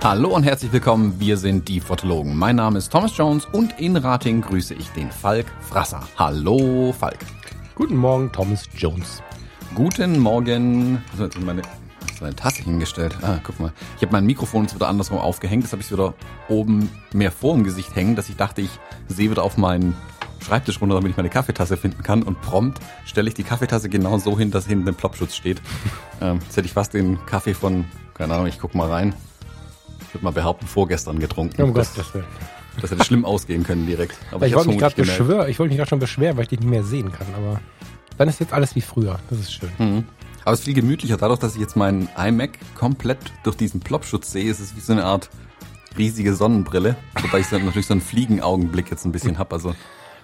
Hallo und herzlich willkommen, wir sind die Fotologen. Mein Name ist Thomas Jones und in Rating grüße ich den Falk Frasser. Hallo Falk. Guten Morgen, Thomas Jones. Guten Morgen. Also jetzt meine, meine Tasse hingestellt. Ah, guck mal. Ich habe mein Mikrofon jetzt wieder andersrum aufgehängt. Das habe ich wieder oben mehr vor dem Gesicht hängen, dass ich dachte, ich sehe wieder auf meinen Schreibtisch runter, damit ich meine Kaffeetasse finden kann. Und prompt stelle ich die Kaffeetasse genau so hin, dass hinten ein Plopschutz steht. Ähm, jetzt hätte ich fast den Kaffee von, keine Ahnung, ich guck mal rein. Ich würde mal behaupten, vorgestern getrunken. Um das, Gottes Willen. Das hätte schlimm ausgehen können direkt. Aber ich, ich wollte mich gerade beschwören, ich wollte mich gerade schon beschweren, weil ich dich nicht mehr sehen kann, aber dann ist jetzt alles wie früher. Das ist schön. Mhm. Aber es ist viel gemütlicher. Dadurch, dass ich jetzt meinen iMac komplett durch diesen Plopschutz sehe, ist es wie so eine Art riesige Sonnenbrille. Wobei ich dann natürlich so einen Fliegenaugenblick jetzt ein bisschen hab. Also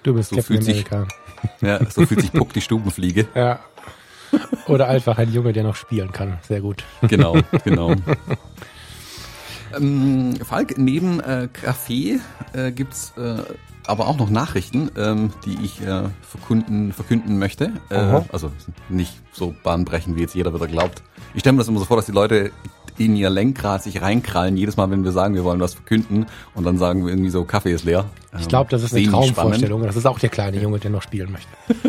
du bist so fühlt sich, Ja, so fühlt sich Puck die Stubenfliege. Ja. Oder einfach ein Junge, der noch spielen kann. Sehr gut. Genau, genau. Ähm, Falk, neben äh, Kaffee äh, gibt's äh, aber auch noch Nachrichten, ähm, die ich äh, verkünden, verkünden möchte. Äh, also nicht so bahnbrechend, wie jetzt jeder wieder glaubt. Ich stelle mir das immer so vor, dass die Leute in ihr Lenkrad sich reinkrallen, jedes Mal, wenn wir sagen, wir wollen was verkünden und dann sagen wir irgendwie so, Kaffee ist leer. Ähm, ich glaube, das ist eine Traumvorstellung. Das ist auch der kleine Junge, der noch spielen möchte.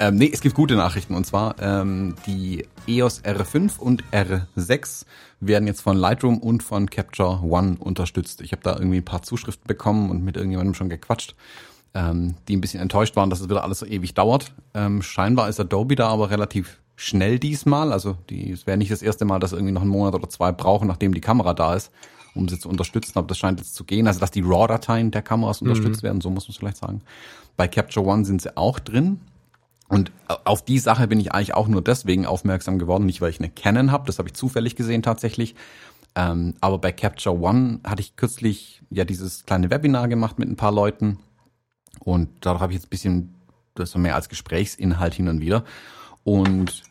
ähm, nee, es gibt gute Nachrichten und zwar ähm, die EOS R5 und R6 werden jetzt von Lightroom und von Capture One unterstützt. Ich habe da irgendwie ein paar Zuschriften bekommen und mit irgendjemandem schon gequatscht, ähm, die ein bisschen enttäuscht waren, dass es wieder alles so ewig dauert. Ähm, scheinbar ist Adobe da aber relativ schnell diesmal. Also die, es wäre nicht das erste Mal, dass irgendwie noch einen Monat oder zwei brauchen, nachdem die Kamera da ist, um sie zu unterstützen. Aber das scheint jetzt zu gehen. Also dass die RAW-Dateien der Kameras mhm. unterstützt werden, so muss man es vielleicht sagen. Bei Capture One sind sie auch drin. Und auf die Sache bin ich eigentlich auch nur deswegen aufmerksam geworden, nicht weil ich eine Canon habe, das habe ich zufällig gesehen tatsächlich. Ähm, aber bei Capture One hatte ich kürzlich ja dieses kleine Webinar gemacht mit ein paar Leuten und da habe ich jetzt ein bisschen das so mehr als Gesprächsinhalt hin und wieder. Und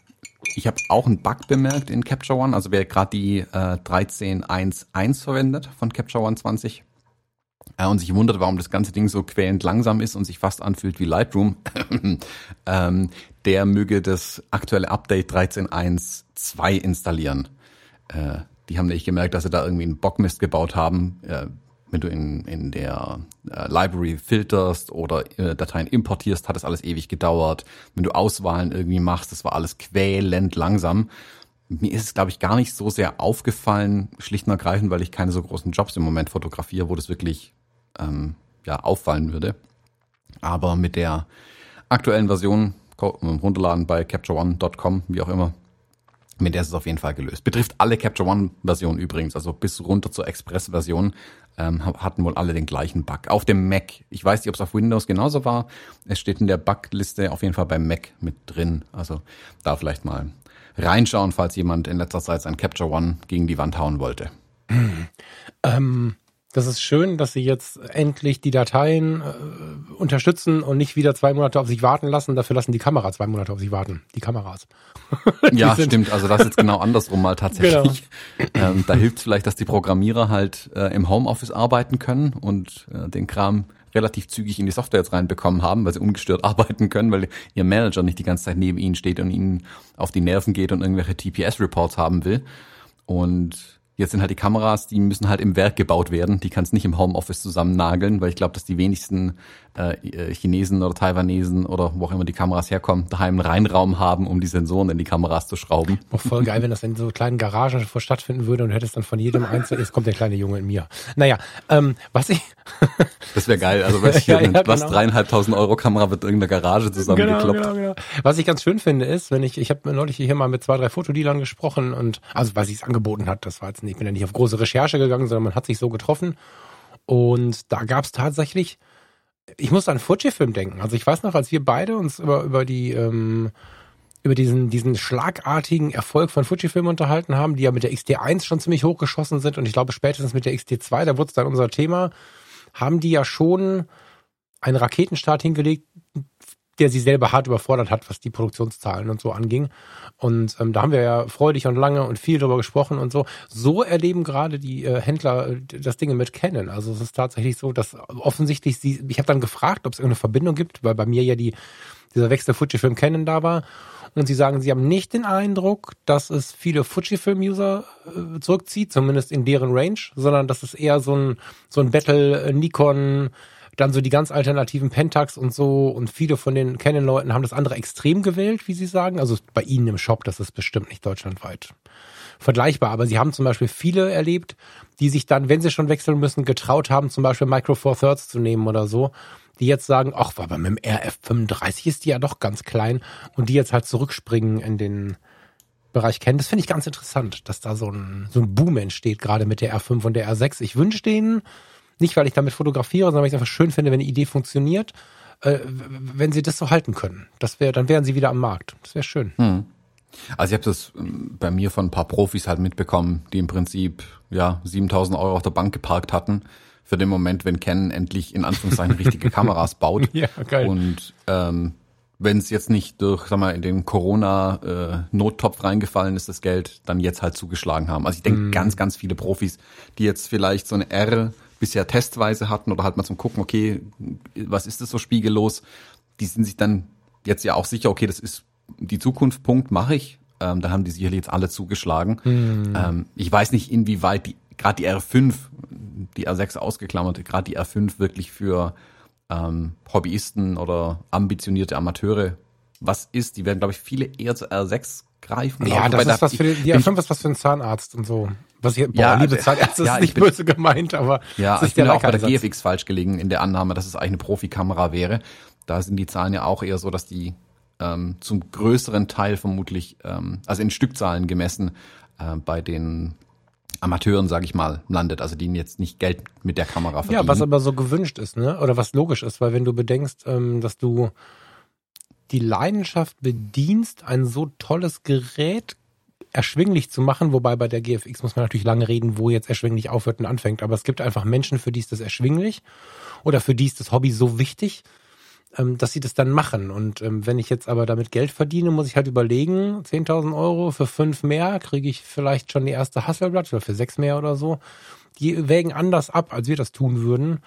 ich habe auch einen Bug bemerkt in Capture One, also wer gerade die äh, 13.1.1 verwendet von Capture One 20 äh, und sich wundert, warum das ganze Ding so quälend langsam ist und sich fast anfühlt wie Lightroom, ähm, der möge das aktuelle Update 13.1.2 installieren. Äh, die haben nämlich gemerkt, dass sie da irgendwie einen Bockmist gebaut haben. Äh, wenn du in, in der äh, Library filterst oder äh, Dateien importierst, hat das alles ewig gedauert. Wenn du Auswahlen irgendwie machst, das war alles quälend langsam. Mir ist es, glaube ich, gar nicht so sehr aufgefallen, schlicht und ergreifend, weil ich keine so großen Jobs im Moment fotografiere, wo das wirklich ähm, ja, auffallen würde. Aber mit der aktuellen Version runterladen bei captureone.com, wie auch immer, mit der ist es auf jeden Fall gelöst. Betrifft alle Capture One Versionen übrigens, also bis runter zur Express-Version ähm, hatten wohl alle den gleichen Bug. Auf dem Mac. Ich weiß nicht, ob es auf Windows genauso war. Es steht in der Bugliste auf jeden Fall beim Mac mit drin. Also da vielleicht mal reinschauen, falls jemand in letzter Zeit sein Capture One gegen die Wand hauen wollte. Ähm, das ist schön, dass sie jetzt endlich die Dateien äh, unterstützen und nicht wieder zwei Monate auf sich warten lassen. Dafür lassen die Kameras zwei Monate auf sich warten. Die Kameras. die ja, stimmt. Also das ist jetzt genau andersrum mal tatsächlich. Genau. Ähm, da hilft vielleicht, dass die Programmierer halt äh, im Homeoffice arbeiten können und äh, den Kram relativ zügig in die Software jetzt reinbekommen haben, weil sie ungestört arbeiten können, weil ihr Manager nicht die ganze Zeit neben ihnen steht und ihnen auf die Nerven geht und irgendwelche TPS-Reports haben will. Und Jetzt sind halt die Kameras, die müssen halt im Werk gebaut werden. Die kannst nicht im Homeoffice zusammen nageln, weil ich glaube, dass die wenigsten äh, äh, Chinesen oder Taiwanesen oder wo auch immer die Kameras herkommen, daheim einen Reinraum haben, um die Sensoren in die Kameras zu schrauben. Auch voll geil, wenn das in so kleinen Garagen stattfinden würde und du hättest dann von jedem einzelnen, jetzt kommt der kleine Junge in mir. Naja, ähm, was ich... das wäre geil, also weiß ich, ja, ja, was genau. dreieinhalbtausend Euro Kamera wird irgendeiner Garage zusammengekloppt. Genau, genau, genau. Was ich ganz schön finde ist, wenn ich, ich habe neulich hier mal mit zwei, drei Fotodealern gesprochen und, also weil sie es angeboten hat, das war jetzt ich bin ja nicht auf große Recherche gegangen, sondern man hat sich so getroffen und da gab es tatsächlich ich muss an Fujifilm denken. Also ich weiß noch, als wir beide uns über, über die, ähm, über diesen, diesen schlagartigen Erfolg von Fujifilm unterhalten haben, die ja mit der XT1 schon ziemlich hochgeschossen sind und ich glaube spätestens mit der XT2, da wurde es dann unser Thema, haben die ja schon einen Raketenstart hingelegt, der sie selber hart überfordert hat, was die Produktionszahlen und so anging. Und ähm, da haben wir ja freudig und lange und viel drüber gesprochen und so. So erleben gerade die äh, Händler äh, das Ding mit Canon. Also es ist tatsächlich so, dass offensichtlich sie, ich habe dann gefragt, ob es irgendeine Verbindung gibt, weil bei mir ja die dieser Wechsel Fujifilm Canon da war. Und sie sagen, sie haben nicht den Eindruck, dass es viele Fujifilm-User äh, zurückzieht, zumindest in deren Range, sondern dass es eher so ein, so ein Battle äh, Nikon dann so die ganz alternativen Pentax und so und viele von den Canon-Leuten haben das andere extrem gewählt, wie sie sagen. Also bei ihnen im Shop, das ist bestimmt nicht deutschlandweit vergleichbar. Aber sie haben zum Beispiel viele erlebt, die sich dann, wenn sie schon wechseln müssen, getraut haben, zum Beispiel Micro Four Thirds zu nehmen oder so. Die jetzt sagen, ach, aber mit dem RF35 ist die ja doch ganz klein und die jetzt halt zurückspringen in den Bereich kennen. Das finde ich ganz interessant, dass da so ein, so ein Boom entsteht, gerade mit der R5 und der R6. Ich wünsche denen, nicht, weil ich damit fotografiere, sondern weil ich es einfach schön finde, wenn die Idee funktioniert, äh, wenn sie das so halten können. Das wäre, dann wären sie wieder am Markt. Das wäre schön. Hm. Also ich habe das ähm, bei mir von ein paar Profis halt mitbekommen, die im Prinzip ja 7000 Euro auf der Bank geparkt hatten für den Moment, wenn Canon endlich in Anführungszeichen richtige Kameras baut. Ja, geil. Und ähm, wenn es jetzt nicht durch, sag mal, in den Corona-Nottopf äh, reingefallen ist, das Geld, dann jetzt halt zugeschlagen haben. Also ich denke, mm. ganz, ganz viele Profis, die jetzt vielleicht so eine R bisher testweise hatten oder halt mal zum gucken, okay, was ist das so spiegellos, die sind sich dann jetzt ja auch sicher, okay, das ist die Zukunft, Punkt, mache ich. Ähm, da haben die sicherlich jetzt alle zugeschlagen. Hm. Ähm, ich weiß nicht, inwieweit die, gerade die R5, die R6 ausgeklammert, gerade die R5 wirklich für ähm, Hobbyisten oder ambitionierte Amateure was ist. Die werden, glaube ich, viele eher zur R6 greifen. Ja, das ist was für die, die R5 ist was für einen Zahnarzt und so. Was ich, boah, ja, liebe Zahnärzte, ja, ist nicht bin, böse gemeint, aber ja, ist ich bin auch bei der GFX falsch gelegen in der Annahme, dass es eigentlich eine Profikamera wäre. Da sind die Zahlen ja auch eher so, dass die ähm, zum größeren Teil vermutlich, ähm, also in Stückzahlen gemessen, äh, bei den Amateuren, sage ich mal, landet, also die jetzt nicht Geld mit der Kamera verdienen. Ja, was aber so gewünscht ist, ne? Oder was logisch ist, weil wenn du bedenkst, ähm, dass du die Leidenschaft bedienst, ein so tolles Gerät erschwinglich zu machen, wobei bei der GFX muss man natürlich lange reden, wo jetzt erschwinglich aufhört und anfängt. Aber es gibt einfach Menschen, für die ist das erschwinglich oder für die ist das Hobby so wichtig, ähm, dass sie das dann machen. Und ähm, wenn ich jetzt aber damit Geld verdiene, muss ich halt überlegen, 10.000 Euro für fünf mehr kriege ich vielleicht schon die erste Hasselblatt oder für sechs mehr oder so. Die wägen anders ab, als wir das tun würden.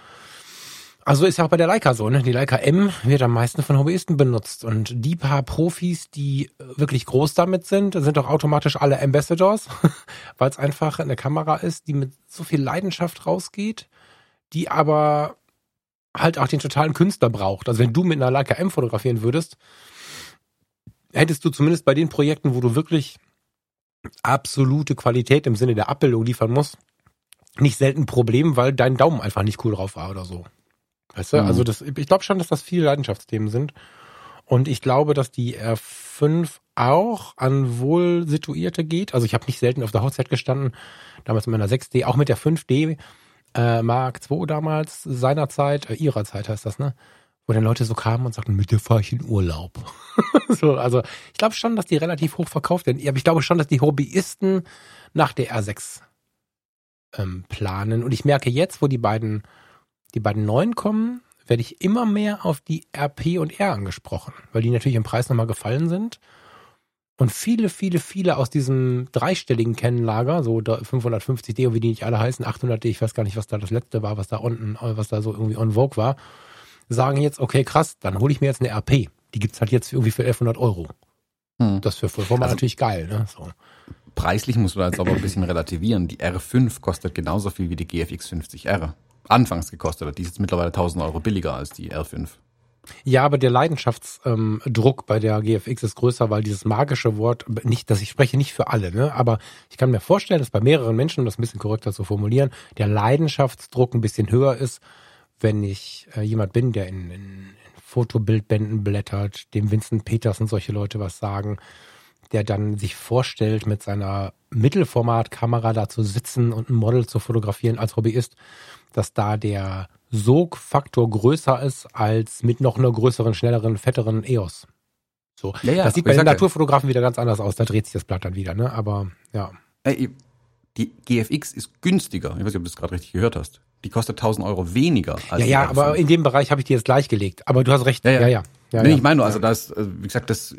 Also ist ja auch bei der Leica so, ne? Die Leica M wird am meisten von Hobbyisten benutzt. Und die paar Profis, die wirklich groß damit sind, sind doch automatisch alle Ambassadors, weil es einfach eine Kamera ist, die mit so viel Leidenschaft rausgeht, die aber halt auch den totalen Künstler braucht. Also wenn du mit einer Leica M fotografieren würdest, hättest du zumindest bei den Projekten, wo du wirklich absolute Qualität im Sinne der Abbildung liefern musst, nicht selten ein Problem, weil dein Daumen einfach nicht cool drauf war oder so. Weißt du? Also mhm. Also das, ich glaube schon, dass das viele Leidenschaftsthemen sind. Und ich glaube, dass die R5 auch an wohl situierte geht. Also ich habe nicht selten auf der Hochzeit gestanden, damals in meiner 6D, auch mit der 5D äh, Mark II damals, seinerzeit, äh, ihrer Zeit heißt das, ne? Wo dann Leute so kamen und sagten, mit dir fahre ich in Urlaub. so, also ich glaube schon, dass die relativ hoch verkauft werden. Aber ich glaube schon, dass die Hobbyisten nach der R6 ähm, planen. Und ich merke jetzt, wo die beiden die beiden neuen kommen, werde ich immer mehr auf die RP und R angesprochen, weil die natürlich im Preis nochmal gefallen sind. Und viele, viele, viele aus diesem dreistelligen Kennenlager, so 550D und wie die nicht alle heißen, 800D, ich weiß gar nicht, was da das letzte war, was da unten, was da so irgendwie on Vogue war, sagen jetzt, okay, krass, dann hole ich mir jetzt eine RP. Die gibt's halt jetzt irgendwie für 1100 Euro. Hm. Das für Vollformat also, natürlich geil, ne? So. Preislich muss man jetzt aber ein bisschen relativieren. Die R5 kostet genauso viel wie die GFX 50R anfangs gekostet hat. Die ist jetzt mittlerweile 1000 Euro billiger als die R5. Ja, aber der Leidenschaftsdruck ähm, bei der GFX ist größer, weil dieses magische Wort, nicht, dass ich spreche nicht für alle, ne? aber ich kann mir vorstellen, dass bei mehreren Menschen, um das ein bisschen korrekter zu formulieren, der Leidenschaftsdruck ein bisschen höher ist, wenn ich äh, jemand bin, der in, in, in Fotobildbänden blättert, dem Vincent Peters und solche Leute was sagen, der dann sich vorstellt, mit seiner Mittelformatkamera da zu sitzen und ein Model zu fotografieren als Hobbyist dass da der Sogfaktor größer ist als mit noch einer größeren, schnelleren, fetteren EOS. So. Ja, ja, das sieht bei den Naturfotografen wieder ganz anders aus. Da dreht sich das Blatt dann wieder, ne? Aber ja. Die GFX ist günstiger. Ich weiß nicht, ob du das gerade richtig gehört hast. Die kostet 1000 Euro weniger als Ja, ja, aber in dem Bereich habe ich die jetzt gleichgelegt. Aber du hast recht. Ja, ja. ja, ja. Ja, nee, ich meine nur, also das, äh, wie gesagt, das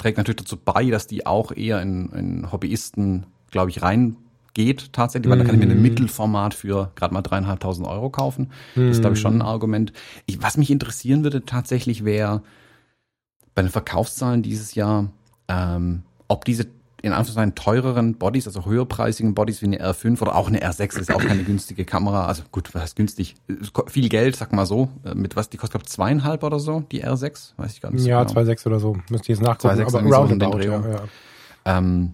trägt natürlich dazu bei, dass die auch eher in, in Hobbyisten, glaube ich, reingeht tatsächlich, weil da kann ich mir ein mhm. Mittelformat für gerade mal dreieinhalbtausend Euro kaufen. Das ist, glaube ich, schon ein mhm. Argument. Ich, was mich interessieren würde tatsächlich wäre bei den Verkaufszahlen dieses Jahr, ähm, ob diese in Anführungszeichen teureren Bodies, also höherpreisigen Bodies wie eine R5 oder auch eine R6, ist auch keine günstige Kamera. Also gut, was heißt günstig? Viel Geld, sag mal so. Äh, mit was, die kostet, glaube zweieinhalb oder so, die R6? Weiß ich gar nicht. Ja, genau. 2,6 oder so. Müsste ich jetzt nachgucken. 2, aber roundabout, so ja, ja. Ähm,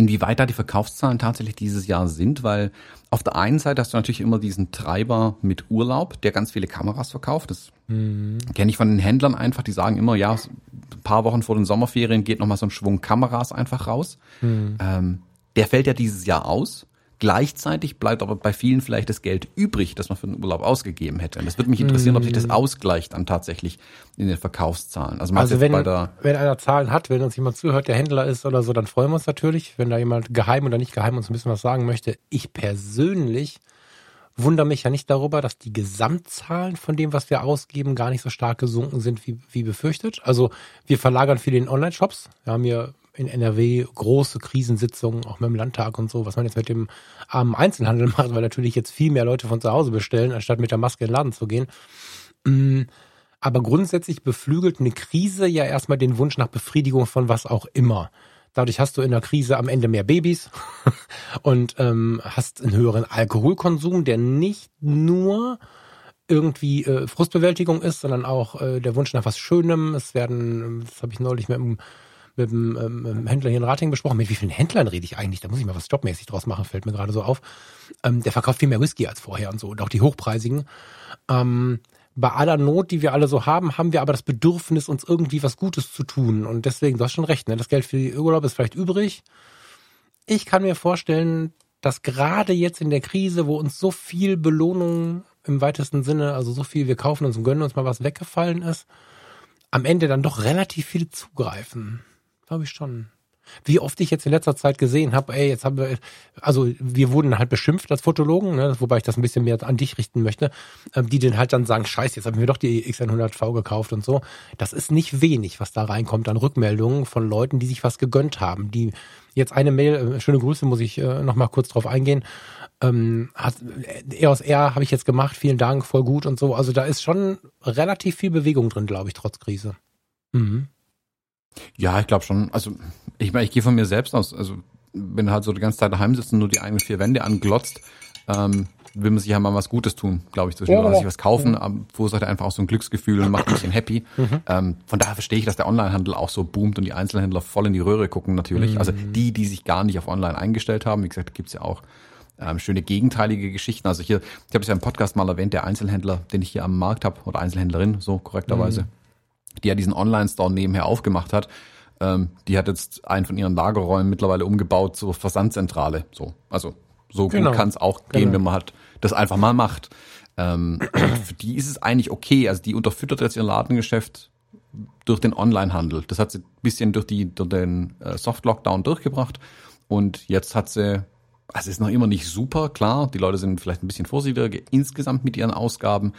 inwieweit da die Verkaufszahlen tatsächlich dieses Jahr sind, weil auf der einen Seite hast du natürlich immer diesen Treiber mit Urlaub, der ganz viele Kameras verkauft. Das mhm. kenne ich von den Händlern einfach, die sagen immer, ja, ein paar Wochen vor den Sommerferien geht nochmal so ein Schwung Kameras einfach raus. Mhm. Ähm, der fällt ja dieses Jahr aus. Gleichzeitig bleibt aber bei vielen vielleicht das Geld übrig, das man für den Urlaub ausgegeben hätte. Und das würde mich interessieren, ob sich das mm. ausgleicht dann tatsächlich in den Verkaufszahlen. Also, also wenn, wenn einer Zahlen hat, wenn uns jemand zuhört, der Händler ist oder so, dann freuen wir uns natürlich. Wenn da jemand geheim oder nicht geheim uns ein bisschen was sagen möchte. Ich persönlich wundere mich ja nicht darüber, dass die Gesamtzahlen von dem, was wir ausgeben, gar nicht so stark gesunken sind, wie, wie befürchtet. Also wir verlagern viel in Online-Shops. Wir haben hier in NRW große Krisensitzungen, auch mit dem Landtag und so, was man jetzt mit dem armen Einzelhandel macht, weil natürlich jetzt viel mehr Leute von zu Hause bestellen, anstatt mit der Maske in den Laden zu gehen. Mm, aber grundsätzlich beflügelt eine Krise ja erstmal den Wunsch nach Befriedigung von was auch immer. Dadurch hast du in der Krise am Ende mehr Babys und ähm, hast einen höheren Alkoholkonsum, der nicht nur irgendwie äh, Frustbewältigung ist, sondern auch äh, der Wunsch nach was Schönem. Es werden, das habe ich neulich mit einem mit dem ähm, Händler hier in Rating besprochen. Mit wie vielen Händlern rede ich eigentlich? Da muss ich mal was jobmäßig draus machen, fällt mir gerade so auf. Ähm, der verkauft viel mehr Whisky als vorher und so. Und auch die hochpreisigen. Ähm, bei aller Not, die wir alle so haben, haben wir aber das Bedürfnis, uns irgendwie was Gutes zu tun. Und deswegen, du hast schon recht, ne? das Geld für die Urlaub ist vielleicht übrig. Ich kann mir vorstellen, dass gerade jetzt in der Krise, wo uns so viel Belohnung im weitesten Sinne, also so viel, wir kaufen uns und gönnen uns mal was weggefallen ist, am Ende dann doch relativ viele zugreifen. Glaube ich schon. Wie oft ich jetzt in letzter Zeit gesehen habe, ey, jetzt haben wir, also wir wurden halt beschimpft als Fotologen, ne, wobei ich das ein bisschen mehr an dich richten möchte, ähm, die dann halt dann sagen, scheiße, jetzt haben wir doch die X100V gekauft und so. Das ist nicht wenig, was da reinkommt an Rückmeldungen von Leuten, die sich was gegönnt haben. Die jetzt eine Mail, äh, schöne Grüße, muss ich äh, noch mal kurz drauf eingehen. Ähm, hat, EOS R habe ich jetzt gemacht, vielen Dank, voll gut und so. Also da ist schon relativ viel Bewegung drin, glaube ich, trotz Krise. Mhm. Ja, ich glaube schon. Also ich meine, ich gehe von mir selbst aus. Also wenn du halt so die ganze Zeit daheim sitzt und nur die eigenen vier Wände anglotzt, ähm, will man sich ja mal was Gutes tun, glaube ich, zwischendurch. Ja, sich was kaufen, mhm. verursacht einfach auch so ein Glücksgefühl und macht ein bisschen happy. Mhm. Ähm, von daher verstehe ich, dass der Onlinehandel auch so boomt und die Einzelhändler voll in die Röhre gucken natürlich. Mhm. Also die, die sich gar nicht auf Online eingestellt haben, wie gesagt, gibt's ja auch ähm, schöne gegenteilige Geschichten. Also hier, ich habe es ja im Podcast mal erwähnt, der Einzelhändler, den ich hier am Markt habe, oder Einzelhändlerin, so korrekterweise, mhm die ja diesen Online-Store nebenher aufgemacht hat, ähm, die hat jetzt einen von ihren Lagerräumen mittlerweile umgebaut zur Versandzentrale. So, also so genau. gut kann es auch gehen, genau. wenn man halt das einfach mal macht. Ähm, für die ist es eigentlich okay. Also die unterfüttert jetzt ihr Ladengeschäft durch den Onlinehandel. Das hat sie ein bisschen durch, die, durch den äh, Soft-Lockdown durchgebracht. Und jetzt hat sie, also es ist noch immer nicht super, klar, die Leute sind vielleicht ein bisschen vorsichtiger insgesamt mit ihren Ausgaben,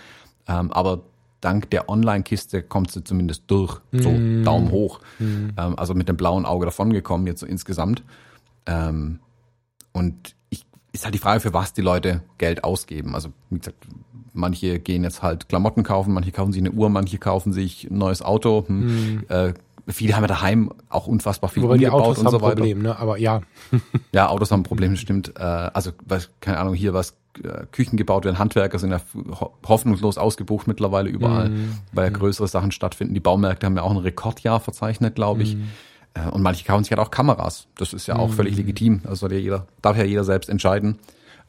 ähm, aber dank der Online-Kiste kommt sie zumindest durch. So mm. Daumen hoch. Mm. Ähm, also mit dem blauen Auge davongekommen, jetzt so insgesamt. Ähm, und ich, ist halt die Frage, für was die Leute Geld ausgeben. Also, wie gesagt, manche gehen jetzt halt Klamotten kaufen, manche kaufen sich eine Uhr, manche kaufen sich ein neues Auto. Hm, mm. äh, viele haben ja daheim auch unfassbar viel Wobei umgebaut die Autos und so weiter. Haben Problem, ne? Aber ja. ja, Autos haben ein Problem, stimmt. Äh, also, was, keine Ahnung, hier was Küchen gebaut werden, Handwerker sind ja hoffnungslos ausgebucht mittlerweile überall, mm. weil ja mhm. größere Sachen stattfinden. Die Baumärkte haben ja auch ein Rekordjahr verzeichnet, glaube ich. Mm. Und manche kaufen sich halt auch Kameras. Das ist ja auch mm. völlig legitim. Also ja jeder, darf ja jeder selbst entscheiden,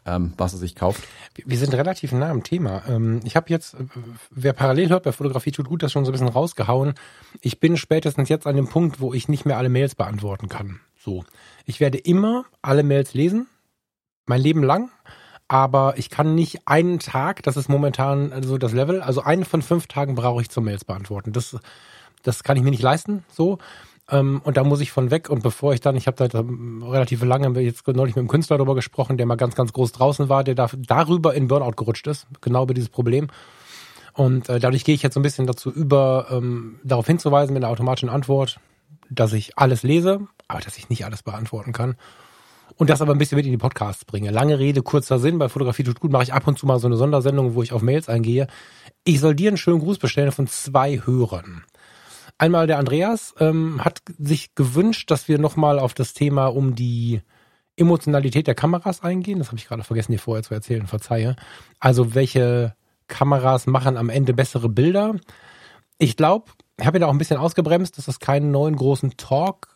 ähm, was er sich kauft. Wir sind relativ nah am Thema. Ähm, ich habe jetzt, äh, wer parallel hört, bei Fotografie tut gut, das schon so ein bisschen rausgehauen. Ich bin spätestens jetzt an dem Punkt, wo ich nicht mehr alle Mails beantworten kann. So. Ich werde immer alle Mails lesen, mein Leben lang aber ich kann nicht einen Tag, das ist momentan so das Level, also einen von fünf Tagen brauche ich zum Mails beantworten. Das, das kann ich mir nicht leisten, so. Ähm, und da muss ich von weg. Und bevor ich dann, ich habe da relativ lange, jetzt neulich mit einem Künstler darüber gesprochen, der mal ganz, ganz groß draußen war, der da, darüber in Burnout gerutscht ist, genau über dieses Problem. Und äh, dadurch gehe ich jetzt so ein bisschen dazu über, ähm, darauf hinzuweisen mit einer automatischen Antwort, dass ich alles lese, aber dass ich nicht alles beantworten kann. Und das aber ein bisschen mit in die Podcasts bringe. Lange Rede, kurzer Sinn. Bei Fotografie tut gut mache ich ab und zu mal so eine Sondersendung, wo ich auf Mails eingehe. Ich soll dir einen schönen Gruß bestellen von zwei Hörern. Einmal der Andreas ähm, hat sich gewünscht, dass wir nochmal auf das Thema um die Emotionalität der Kameras eingehen. Das habe ich gerade vergessen, dir vorher zu erzählen, verzeihe. Also welche Kameras machen am Ende bessere Bilder? Ich glaube, ich habe da auch ein bisschen ausgebremst, dass das keinen neuen großen Talk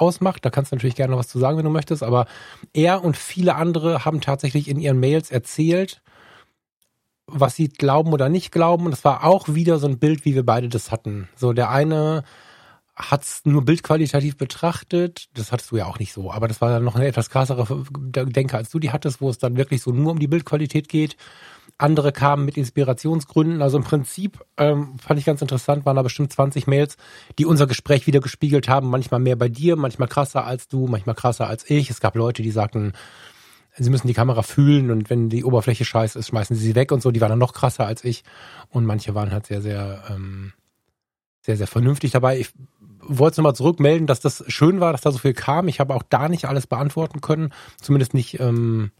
ausmacht. Da kannst du natürlich gerne noch was zu sagen, wenn du möchtest. Aber er und viele andere haben tatsächlich in ihren Mails erzählt, was sie glauben oder nicht glauben. Und es war auch wieder so ein Bild, wie wir beide das hatten. So der eine hat es nur bildqualitativ betrachtet. Das hattest du ja auch nicht so. Aber das war dann noch eine etwas krassere Denke, als du die hattest, wo es dann wirklich so nur um die Bildqualität geht. Andere kamen mit Inspirationsgründen. Also im Prinzip ähm, fand ich ganz interessant, waren da bestimmt 20 Mails, die unser Gespräch wieder gespiegelt haben. Manchmal mehr bei dir, manchmal krasser als du, manchmal krasser als ich. Es gab Leute, die sagten, sie müssen die Kamera fühlen und wenn die Oberfläche scheiße ist, schmeißen sie sie weg und so. Die waren dann noch krasser als ich. Und manche waren halt sehr, sehr, ähm, sehr, sehr vernünftig dabei. Ich wollte es nochmal zurückmelden, dass das schön war, dass da so viel kam. Ich habe auch da nicht alles beantworten können. Zumindest nicht ähm,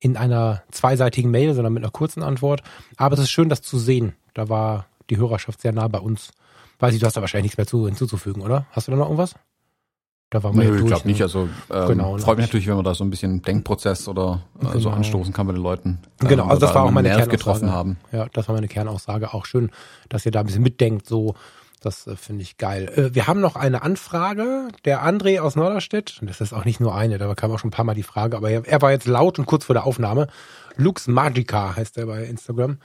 in einer zweiseitigen Mail, sondern mit einer kurzen Antwort. Aber es ist schön, das zu sehen. Da war die Hörerschaft sehr nah bei uns. Weiß ich, du hast da wahrscheinlich nichts mehr zu, hinzuzufügen, oder? Hast du da noch irgendwas? Da war man Nö, ich glaube nicht. Also ähm, genau, freut mich natürlich, wenn man da so ein bisschen Denkprozess oder äh, genau. so anstoßen kann bei den Leuten. Ähm, genau, also das war auch meine Kernaussage. getroffen haben. Ja, das war meine Kernaussage. Auch schön, dass ihr da ein bisschen mitdenkt, so das äh, finde ich geil. Äh, wir haben noch eine Anfrage. Der André aus Norderstedt, das ist auch nicht nur eine, da kam auch schon ein paar Mal die Frage, aber er, er war jetzt laut und kurz vor der Aufnahme. Lux Magica heißt er bei Instagram.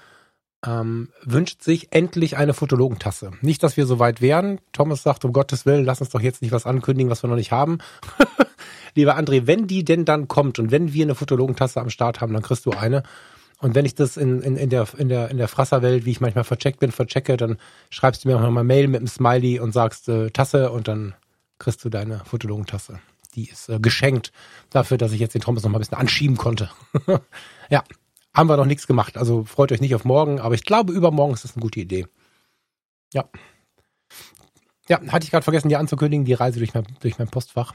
Ähm, wünscht sich endlich eine Fotologentasse. Nicht, dass wir so weit wären. Thomas sagt, um Gottes Willen, lass uns doch jetzt nicht was ankündigen, was wir noch nicht haben. Lieber André, wenn die denn dann kommt und wenn wir eine Fotologentasse am Start haben, dann kriegst du eine. Und wenn ich das in, in, in der, in der, in der Frasserwelt, wie ich manchmal vercheckt bin, verchecke, dann schreibst du mir auch nochmal Mail mit einem Smiley und sagst äh, Tasse und dann kriegst du deine Fotologentasse. Die ist äh, geschenkt dafür, dass ich jetzt den Thomas noch mal ein bisschen anschieben konnte. ja, haben wir noch nichts gemacht. Also freut euch nicht auf morgen, aber ich glaube, übermorgen ist das eine gute Idee. Ja. Ja, hatte ich gerade vergessen, dir anzukündigen, die Reise durch mein, durch mein Postfach.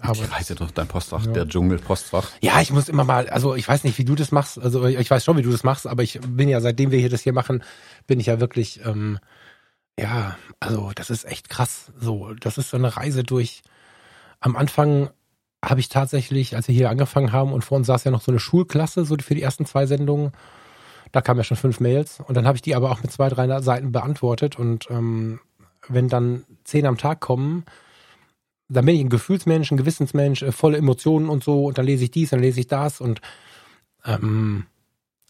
Aber, ich weiß ja doch, dein Postfach, ja. der Dschungelpostfach. Ja, ich muss immer mal, also ich weiß nicht, wie du das machst, also ich weiß schon, wie du das machst, aber ich bin ja, seitdem wir hier das hier machen, bin ich ja wirklich, ähm, ja, also das ist echt krass. So, das ist so eine Reise durch. Am Anfang habe ich tatsächlich, als wir hier angefangen haben und vor uns saß ja noch so eine Schulklasse, so für die ersten zwei Sendungen, da kamen ja schon fünf Mails und dann habe ich die aber auch mit zwei, drei Seiten beantwortet und ähm, wenn dann zehn am Tag kommen, dann bin ich ein Gefühlsmensch, ein Gewissensmensch, äh, volle Emotionen und so, und dann lese ich dies, dann lese ich das und ähm,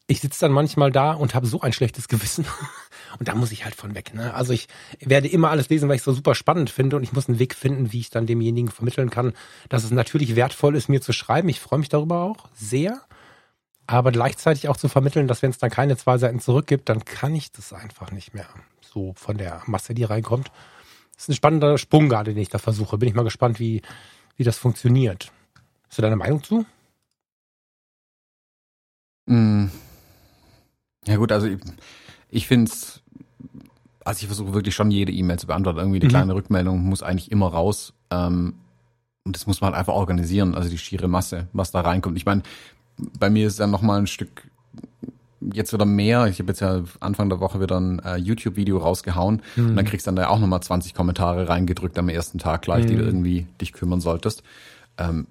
ich sitze dann manchmal da und habe so ein schlechtes Gewissen. und da muss ich halt von weg. Ne? Also ich werde immer alles lesen, weil ich es so super spannend finde und ich muss einen Weg finden, wie ich dann demjenigen vermitteln kann, dass es natürlich wertvoll ist, mir zu schreiben. Ich freue mich darüber auch sehr. Aber gleichzeitig auch zu vermitteln, dass wenn es dann keine zwei Seiten zurückgibt, dann kann ich das einfach nicht mehr. So von der Masse, die reinkommt. Das ist ein spannender Sprung gerade, den ich da versuche. Bin ich mal gespannt, wie, wie das funktioniert. Hast du deine Meinung zu? Mm. Ja gut, also ich, ich finde es, also ich versuche wirklich schon jede E-Mail zu beantworten. Irgendwie eine mhm. kleine Rückmeldung muss eigentlich immer raus. Ähm, und das muss man halt einfach organisieren, also die schiere Masse, was da reinkommt. Ich meine, bei mir ist dann nochmal ein Stück jetzt wieder mehr. Ich habe jetzt ja Anfang der Woche wieder ein äh, YouTube-Video rausgehauen mhm. und dann kriegst du dann da auch nochmal 20 Kommentare reingedrückt am ersten Tag gleich, mhm. die du mhm. irgendwie dich kümmern solltest. Ähm,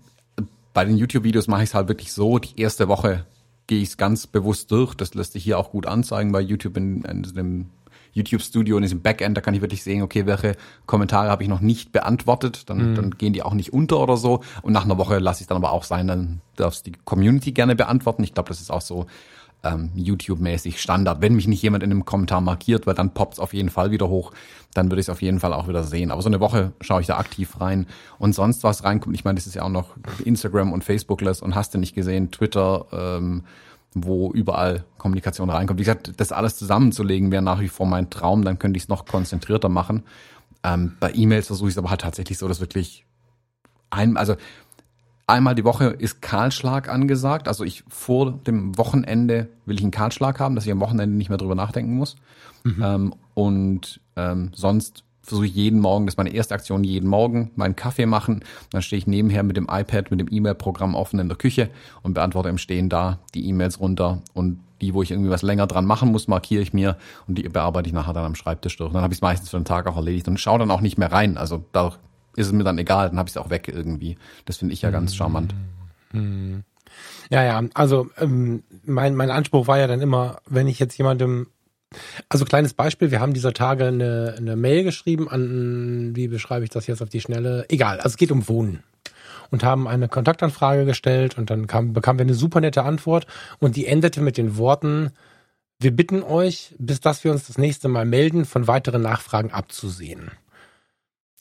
bei den YouTube-Videos mache ich es halt wirklich so, die erste Woche gehe ich es ganz bewusst durch. Das lässt sich hier auch gut anzeigen bei YouTube in, in dem YouTube-Studio in diesem Backend, da kann ich wirklich sehen, okay, welche Kommentare habe ich noch nicht beantwortet, dann, mhm. dann gehen die auch nicht unter oder so. Und nach einer Woche lasse ich dann aber auch sein, dann darfst die Community gerne beantworten. Ich glaube, das ist auch so ähm, YouTube-mäßig Standard. Wenn mich nicht jemand in einem Kommentar markiert, weil dann poppt es auf jeden Fall wieder hoch, dann würde ich es auf jeden Fall auch wieder sehen. Aber so eine Woche schaue ich da aktiv rein und sonst was reinkommt. Ich meine, das ist ja auch noch Instagram und Facebookless und hast du nicht gesehen, Twitter, ähm, wo überall Kommunikation reinkommt. Wie gesagt, das alles zusammenzulegen wäre nach wie vor mein Traum, dann könnte ich es noch konzentrierter machen. Ähm, bei E-Mails versuche ich es aber halt tatsächlich so, dass wirklich ein, also einmal die Woche ist Kahlschlag angesagt. Also ich vor dem Wochenende will ich einen Kahlschlag haben, dass ich am Wochenende nicht mehr drüber nachdenken muss. Mhm. Ähm, und ähm, sonst versuche ich jeden Morgen, das ist meine erste Aktion, jeden Morgen meinen Kaffee machen. Dann stehe ich nebenher mit dem iPad, mit dem E-Mail-Programm offen in der Küche und beantworte im Stehen da die E-Mails runter und die, wo ich irgendwie was länger dran machen muss, markiere ich mir und die bearbeite ich nachher dann am Schreibtisch durch. Und dann habe ich es meistens für den Tag auch erledigt und schaue dann auch nicht mehr rein. Also da ist es mir dann egal, dann habe ich es auch weg irgendwie. Das finde ich ja ganz charmant. Hm. Ja, ja, also ähm, mein, mein Anspruch war ja dann immer, wenn ich jetzt jemandem also kleines Beispiel, wir haben dieser Tage eine, eine Mail geschrieben an, wie beschreibe ich das jetzt auf die Schnelle? Egal, also es geht um Wohnen. Und haben eine Kontaktanfrage gestellt und dann kam, bekamen wir eine super nette Antwort und die endete mit den Worten, wir bitten euch, bis dass wir uns das nächste Mal melden, von weiteren Nachfragen abzusehen.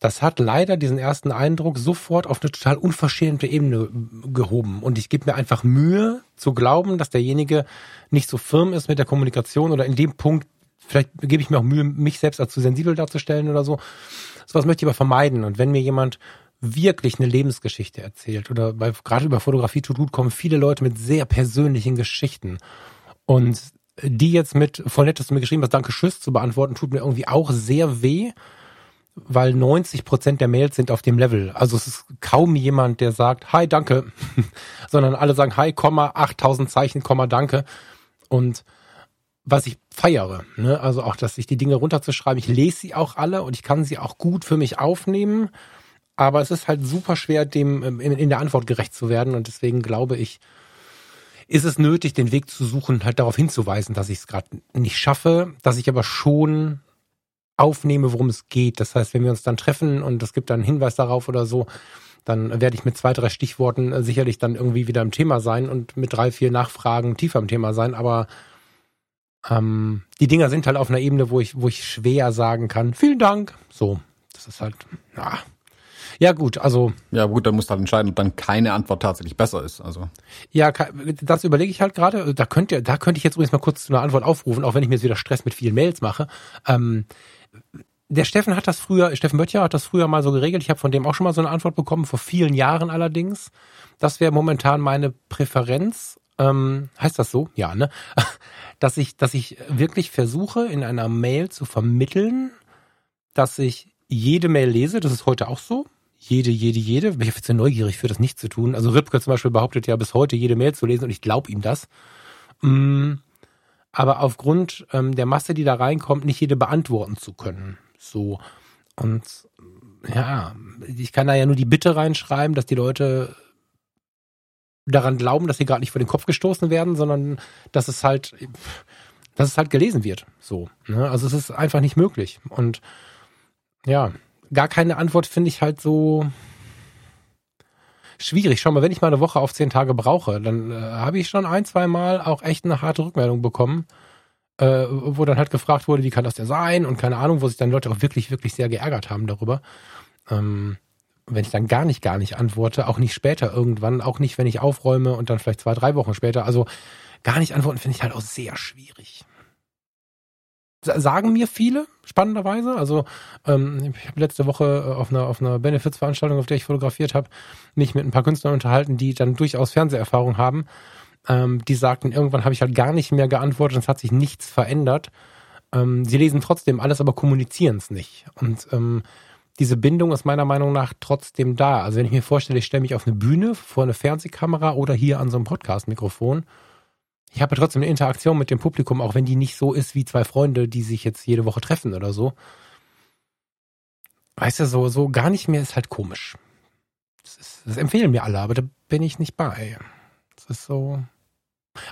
Das hat leider diesen ersten Eindruck sofort auf eine total unverschämte Ebene gehoben. Und ich gebe mir einfach Mühe zu glauben, dass derjenige nicht so firm ist mit der Kommunikation oder in dem Punkt, vielleicht gebe ich mir auch Mühe, mich selbst als zu sensibel darzustellen oder so. Sowas möchte ich aber vermeiden. Und wenn mir jemand wirklich eine Lebensgeschichte erzählt oder bei, gerade über Fotografie tut gut kommen viele Leute mit sehr persönlichen Geschichten. Und die jetzt mit, voll nett, dass du mir geschrieben hast, danke, tschüss zu beantworten, tut mir irgendwie auch sehr weh weil 90 Prozent der Mails sind auf dem Level. Also es ist kaum jemand, der sagt, hi, danke, sondern alle sagen, hi, Komma, 8000 Zeichen, Komma, danke. Und was ich feiere, ne? also auch, dass ich die Dinge runterzuschreiben, ich lese sie auch alle und ich kann sie auch gut für mich aufnehmen, aber es ist halt super schwer, dem ähm, in, in der Antwort gerecht zu werden und deswegen glaube ich, ist es nötig, den Weg zu suchen, halt darauf hinzuweisen, dass ich es gerade nicht schaffe, dass ich aber schon aufnehme, worum es geht. Das heißt, wenn wir uns dann treffen und es gibt dann einen Hinweis darauf oder so, dann werde ich mit zwei, drei Stichworten äh, sicherlich dann irgendwie wieder im Thema sein und mit drei, vier Nachfragen tiefer im Thema sein. Aber ähm, die Dinger sind halt auf einer Ebene, wo ich, wo ich schwer sagen kann, vielen Dank. So, das ist halt, ja. Ja, gut, also. Ja, gut, dann musst du halt entscheiden, ob dann keine Antwort tatsächlich besser ist. Also. Ja, das überlege ich halt gerade. Da könnte, da könnte ich jetzt übrigens mal kurz eine Antwort aufrufen, auch wenn ich mir jetzt wieder Stress mit vielen Mails mache. Ähm, der Steffen hat das früher, Steffen Böttcher hat das früher mal so geregelt. Ich habe von dem auch schon mal so eine Antwort bekommen, vor vielen Jahren allerdings. Das wäre momentan meine Präferenz. Ähm, heißt das so? Ja, ne? Dass ich, dass ich wirklich versuche, in einer Mail zu vermitteln, dass ich jede Mail lese. Das ist heute auch so. Jede, jede, jede. Bin ich jetzt sehr neugierig für das nicht zu tun. Also Ripke zum Beispiel behauptet ja bis heute jede Mail zu lesen und ich glaube ihm das. Mm, aber aufgrund ähm, der Masse, die da reinkommt, nicht jede beantworten zu können. So. Und ja, ich kann da ja nur die Bitte reinschreiben, dass die Leute daran glauben, dass sie gerade nicht vor den Kopf gestoßen werden, sondern dass es halt, dass es halt gelesen wird. So. Ne? Also es ist einfach nicht möglich. Und ja, gar keine Antwort finde ich halt so schwierig. Schau mal, wenn ich mal eine Woche auf zehn Tage brauche, dann äh, habe ich schon ein, zwei Mal auch echt eine harte Rückmeldung bekommen äh, wo dann halt gefragt wurde, wie kann das denn sein und keine Ahnung, wo sich dann Leute auch wirklich, wirklich sehr geärgert haben darüber. Ähm, wenn ich dann gar nicht, gar nicht antworte, auch nicht später irgendwann, auch nicht, wenn ich aufräume und dann vielleicht zwei, drei Wochen später, also gar nicht antworten finde ich halt auch sehr schwierig. Sagen mir viele, spannenderweise. Also ähm, ich habe letzte Woche äh, auf einer, auf einer Benefits-Veranstaltung, auf der ich fotografiert habe, mich mit ein paar Künstlern unterhalten, die dann durchaus Fernseherfahrung haben ähm, die sagten, irgendwann habe ich halt gar nicht mehr geantwortet es hat sich nichts verändert. Ähm, sie lesen trotzdem alles, aber kommunizieren es nicht. Und ähm, diese Bindung ist meiner Meinung nach trotzdem da. Also wenn ich mir vorstelle, ich stelle mich auf eine Bühne vor eine Fernsehkamera oder hier an so einem Podcast-Mikrofon, ich habe trotzdem eine Interaktion mit dem Publikum, auch wenn die nicht so ist wie zwei Freunde, die sich jetzt jede Woche treffen oder so. Weißt du, so, so gar nicht mehr ist halt komisch. Das, ist, das empfehlen mir alle, aber da bin ich nicht bei. Das ist so.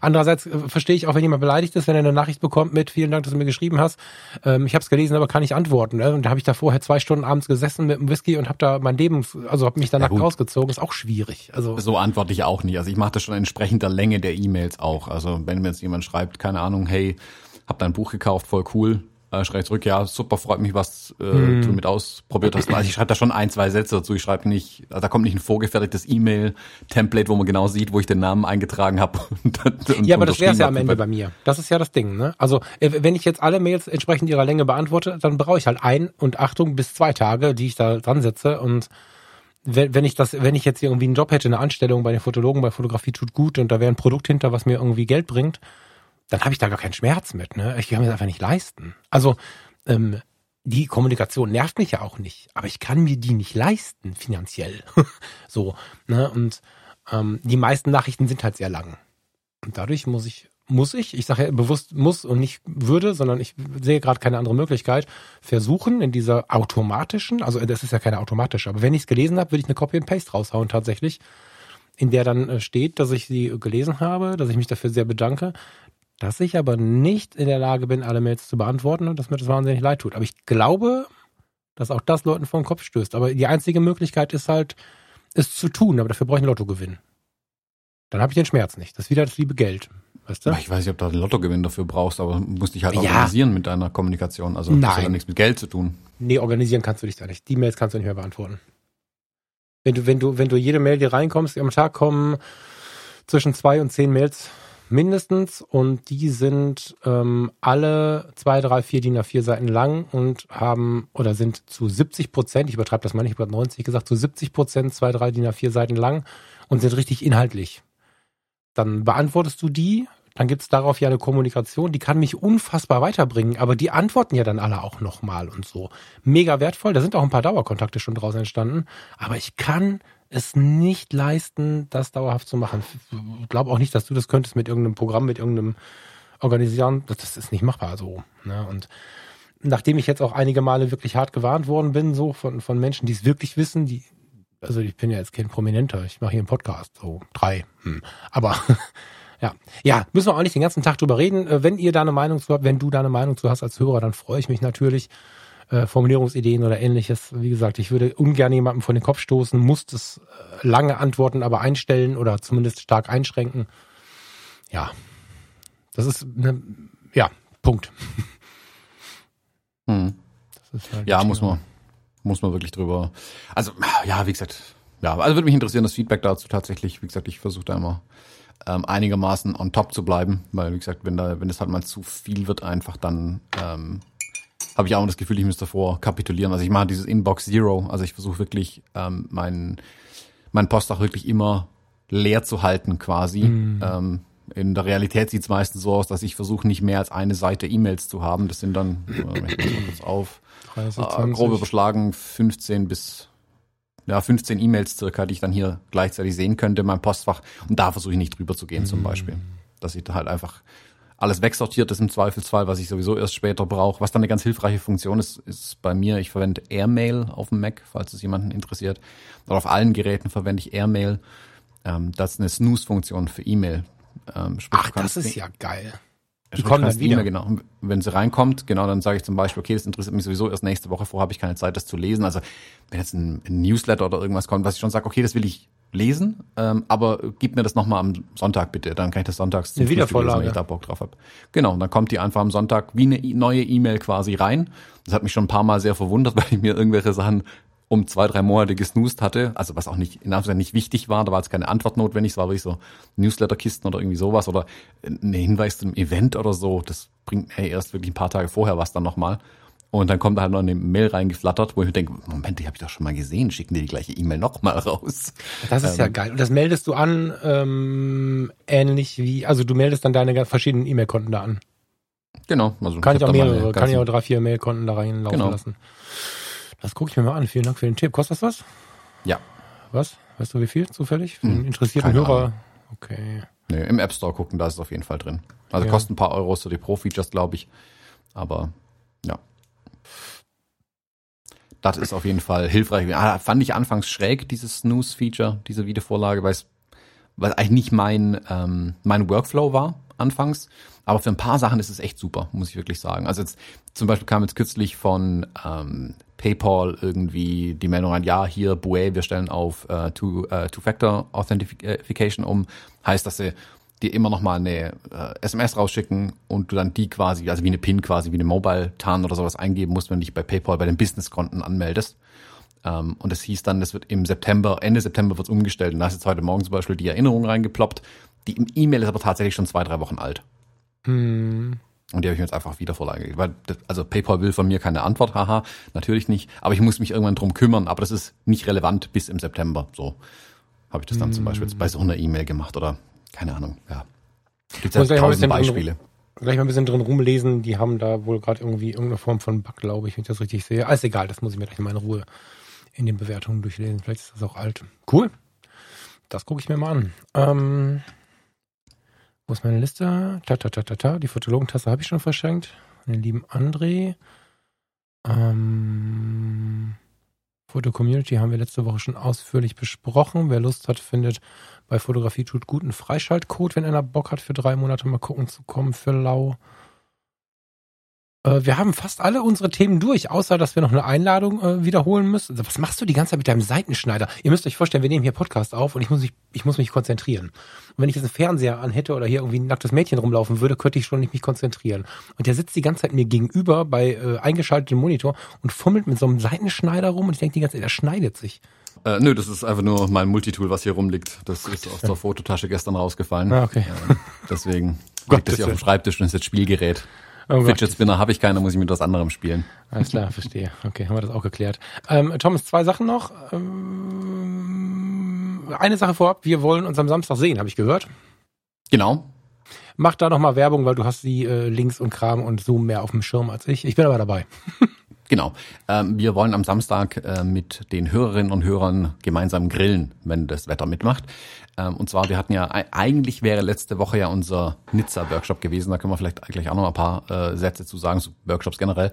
Andererseits äh, verstehe ich auch, wenn jemand beleidigt ist, wenn er eine Nachricht bekommt mit vielen Dank, dass du mir geschrieben hast. Ähm, ich habe es gelesen, aber kann nicht antworten. Ne? Und da habe ich da vorher zwei Stunden abends gesessen mit einem Whisky und habe da mein Leben, also habe mich danach ja, rausgezogen. Ist auch schwierig. Also so antworte ich auch nicht. Also ich mache das schon entsprechend der Länge der E-Mails auch. Also wenn mir jetzt jemand schreibt, keine Ahnung, hey, hab dein Buch gekauft, voll cool, äh, schreibe zurück, ja, super, freut mich, was äh, hm. du mit ausprobiert hast. Also ich schreibe da schon ein, zwei Sätze dazu. Ich schreibe nicht, also da kommt nicht ein vorgefertigtes E-Mail-Template, wo man genau sieht, wo ich den Namen eingetragen habe. ja, aber das wäre ja am Ende bei mir. Das ist ja das Ding. Ne? Also äh, wenn ich jetzt alle Mails entsprechend ihrer Länge beantworte, dann brauche ich halt ein und Achtung bis zwei Tage, die ich da dran setze und wenn, wenn ich das, wenn ich jetzt hier irgendwie einen Job hätte, eine Anstellung bei den Fotologen, bei Fotografie tut gut und da wäre ein Produkt hinter, was mir irgendwie Geld bringt, dann habe ich da gar keinen Schmerz mit. Ne? Ich kann mir das einfach nicht leisten. Also ähm, die Kommunikation nervt mich ja auch nicht, aber ich kann mir die nicht leisten finanziell. so ne und ähm, die meisten Nachrichten sind halt sehr lang und dadurch muss ich muss ich, ich sage ja bewusst muss und nicht würde, sondern ich sehe gerade keine andere Möglichkeit, versuchen in dieser automatischen, also das ist ja keine automatische, aber wenn ich es gelesen habe, würde ich eine Copy and Paste raushauen tatsächlich, in der dann äh, steht, dass ich sie gelesen habe, dass ich mich dafür sehr bedanke, dass ich aber nicht in der Lage bin, alle Mails zu beantworten und dass mir das wahnsinnig leid tut. Aber ich glaube, dass auch das Leuten vor den Kopf stößt. Aber die einzige Möglichkeit ist halt, es zu tun, aber dafür brauche ich einen Lottogewinn. Dann habe ich den Schmerz nicht. Das ist wieder das liebe Geld. Weißt du? Ich weiß nicht, ob du einen Lottogewinn dafür brauchst, aber musst dich halt Ja. organisieren mit deiner Kommunikation. Also das hat ja Nein. nichts mit Geld zu tun. Nee, organisieren kannst du dich da nicht. Die Mails kannst du nicht mehr beantworten. Wenn du, wenn du, wenn du jede Mail, die reinkommst, am Tag kommen zwischen zwei und zehn Mails mindestens und die sind ähm, alle zwei, drei, vier DIN A4 Seiten lang und haben oder sind zu 70 Prozent, ich übertreibe das mal nicht, ich habe 90 gesagt, zu 70 Prozent zwei, drei DIN A4 Seiten lang und sind richtig inhaltlich. Dann beantwortest du die, dann gibt's darauf ja eine Kommunikation, die kann mich unfassbar weiterbringen, aber die antworten ja dann alle auch nochmal und so. Mega wertvoll, da sind auch ein paar Dauerkontakte schon draus entstanden, aber ich kann es nicht leisten, das dauerhaft zu machen. Ich glaube auch nicht, dass du das könntest mit irgendeinem Programm, mit irgendeinem Organisieren. Das, ist nicht machbar so. Ne? Und nachdem ich jetzt auch einige Male wirklich hart gewarnt worden bin, so von, von Menschen, die es wirklich wissen, die, also ich bin ja jetzt kein Prominenter, ich mache hier einen Podcast, so drei. Hm. Aber ja, ja, müssen wir auch nicht den ganzen Tag drüber reden. Äh, Wenn ihr da eine Meinung zu habt, wenn du da eine Meinung zu hast als Hörer, dann freue ich mich natürlich. Äh, Formulierungsideen oder ähnliches. Wie gesagt, ich würde ungern jemandem vor den Kopf stoßen, muss das äh, lange Antworten aber einstellen oder zumindest stark einschränken. Ja, das ist, ne, ja, Punkt. Hm. Das halt Ja, das muss man, muss man wirklich drüber. Also, ja, wie gesagt, ja, also würde mich interessieren, das Feedback dazu tatsächlich. Wie gesagt, ich versuche da immer ähm, einigermaßen on top zu bleiben, weil, wie gesagt, wenn da, wenn es halt mal zu viel wird, einfach dann ähm, habe ich auch das Gefühl, ich müsste davor kapitulieren. Also ich mache dieses Inbox Zero, also ich versuche wirklich ähm, mein, mein Postfach wirklich immer leer zu halten quasi. Ähm, in der Realität sieht es meistens so aus, dass ich versuche, nicht mehr als eine Seite E-Mails zu haben. Das sind dann, äh, ich mal kurz auf, 30, äh, 20. grob überschlagen 15 bis ja, 15 E-Mails circa, die ich dann hier gleichzeitig sehen könnte in meinem Postfach. Und da versuche ich nicht drüber zu gehen zum Beispiel. Dass ich da halt einfach alles wegsortiert ist im Zweifelsfall, was ich sowieso erst später brauche. Was dann eine ganz hilfreiche Funktion ist, ist bei mir, ich verwende Airmail auf dem Mac, falls es jemanden interessiert. Oder auf allen Geräten verwende ich Airmail. Ähm, das ist eine Snooze-Funktion für E-Mail. Ähm, sprich, Ach, das ist ja geil. die kommen dann wieder. genau. Und Wenn sie reinkommt, genau, dann sage ich zum Beispiel, okay, das interessiert mich sowieso erst nächste Woche, vorher habe ich keine Zeit, das zu lesen. Also wenn jetzt ein, ein Newsletter oder irgendwas kommt, was ich schon sage, okay, das will ich lesen, ähm, aber gib mir das nochmal am Sonntag bitte, dann kann ich das sonntags zum Frühstück lesen, wenn ich da Bock drauf habe. Genau, und dann kommt die einfach am Sonntag wie eine e- neue E-Mail quasi rein. Das hat mich schon ein paar Mal sehr verwundert, weil ich mir irgendwelche Sachen um zwei, drei Monate gesnoost hatte, also was auch nicht, in Anführungszeichen nicht wichtig war, da war jetzt keine Antwort notwendig, es war wirklich so Newsletterkisten oder irgendwie sowas oder ein Hinweis zum Event oder so, das bringt mir erst wirklich ein paar Tage vorher was dann nochmal. Und dann kommt da halt noch eine Mail reingeflattert, wo ich mir denke, Moment, die habe ich doch schon mal gesehen, schicken die die gleiche E-Mail nochmal raus. Das ist ja geil. Und das meldest du an, ähm, ähnlich wie, also du meldest dann deine verschiedenen E-Mail-Konten da an. Genau. Also Kann ich auch mehrere, kann ich auch drei, vier Mail-Konten da reinlaufen Genau. lassen. Das gucke ich mir mal an. Vielen Dank für den Tipp. Kostet das was? Ja. Was? Weißt du wie viel zufällig? Für einen Hm, interessierten keine Hörer? Okay. Nee, im App Store gucken, da ist es auf jeden Fall drin. Also Ja. kostet ein paar Euros so die Pro-Features, glaube ich. Aber. Das ist auf jeden Fall hilfreich. Ah, fand ich anfangs schräg, dieses Snooze-Feature, diese Videovorlage, weil es weil eigentlich nicht mein, ähm, mein Workflow war anfangs. Aber für ein paar Sachen ist es echt super, muss ich wirklich sagen. Also jetzt zum Beispiel kam jetzt kürzlich von ähm, PayPal irgendwie die Meldung rein, ja, hier Bue, wir stellen auf äh, Two- äh, Two-Factor Authentication um. Heißt, dass sie dir immer noch mal eine äh, SMS rausschicken und du dann die quasi, also wie eine PIN quasi, wie eine Mobile-TAN oder sowas eingeben musst, wenn du dich bei PayPal bei den Businesskonten anmeldest. Ähm, und es hieß dann, das wird im September, Ende September wird es umgestellt. Und da ist jetzt heute Morgen zum Beispiel die Erinnerung reingeploppt. Die E-Mail ist aber tatsächlich schon zwei, drei Wochen alt. Hm. Und die habe ich mir jetzt einfach wieder vorlage. Weil, das, also PayPal will von mir keine Antwort, haha, natürlich nicht. Aber ich muss mich irgendwann drum kümmern. Aber das ist nicht relevant bis im September. So habe ich das dann mm. zum Beispiel bei so einer E-Mail gemacht oder keine Ahnung. Ja, gibt ja tausend Beispiele. Drin, gleich mal ein bisschen drin rumlesen. Die haben da wohl gerade irgendwie irgendeine Form von Bug, glaube ich, wenn ich das richtig sehe. Alles egal, das muss ich mir gleich mal in Ruhe in den Bewertungen durchlesen. Vielleicht ist das auch alt. Cool. Das gucke ich mir mal an. Ähm, wo ist meine Liste? Ta, ta, ta, ta, ta. Die Fotologentasse habe ich schon verschenkt. Den lieben André. Ähm, Foto Community haben wir letzte Woche schon ausführlich besprochen. Wer Lust hat, findet bei Fotografie tut gut einen Freischaltcode, wenn einer Bock hat, für drei Monate mal gucken zu kommen für lau. Äh, wir haben fast alle unsere Themen durch, außer dass wir noch eine Einladung äh, wiederholen müssen. Also, was machst du die ganze Zeit mit deinem Seitenschneider? Ihr müsst euch vorstellen, wir nehmen hier Podcast auf und ich muss mich, ich muss mich konzentrieren. Und wenn ich jetzt einen Fernseher anhätte oder hier irgendwie ein nacktes Mädchen rumlaufen würde, könnte ich schon nicht mich konzentrieren. Und der sitzt die ganze Zeit mir gegenüber bei äh, eingeschaltetem Monitor und fummelt mit so einem Seitenschneider rum und ich denke die ganze Zeit, der schneidet sich. Äh, nö, das ist einfach nur mein Multitool, was hier rumliegt. Das ist aus der Fototasche gestern rausgefallen. Ah, okay. Äh, deswegen liegt das hier auf dem Schreibtisch und ist jetzt Spielgerät. Oh Fidget Spinner habe ich keine, muss ich mit was anderem spielen. Alles klar, verstehe. Okay, haben wir das auch geklärt. Ähm, Thomas, zwei Sachen noch. Ähm, eine Sache vorab, wir wollen uns am Samstag sehen, habe ich gehört. Genau. Mach da noch mal Werbung, weil du hast die äh, Links und Kram und Zoom mehr auf dem Schirm als ich. Ich bin aber dabei. Genau. Ähm, wir wollen am Samstag äh, mit den Hörerinnen und Hörern gemeinsam grillen, wenn das Wetter mitmacht. Ähm, und zwar, wir hatten ja, eigentlich wäre letzte Woche ja unser Nizza-Workshop gewesen. Da können wir vielleicht gleich auch noch ein paar äh, Sätze zu sagen, zu Workshops generell.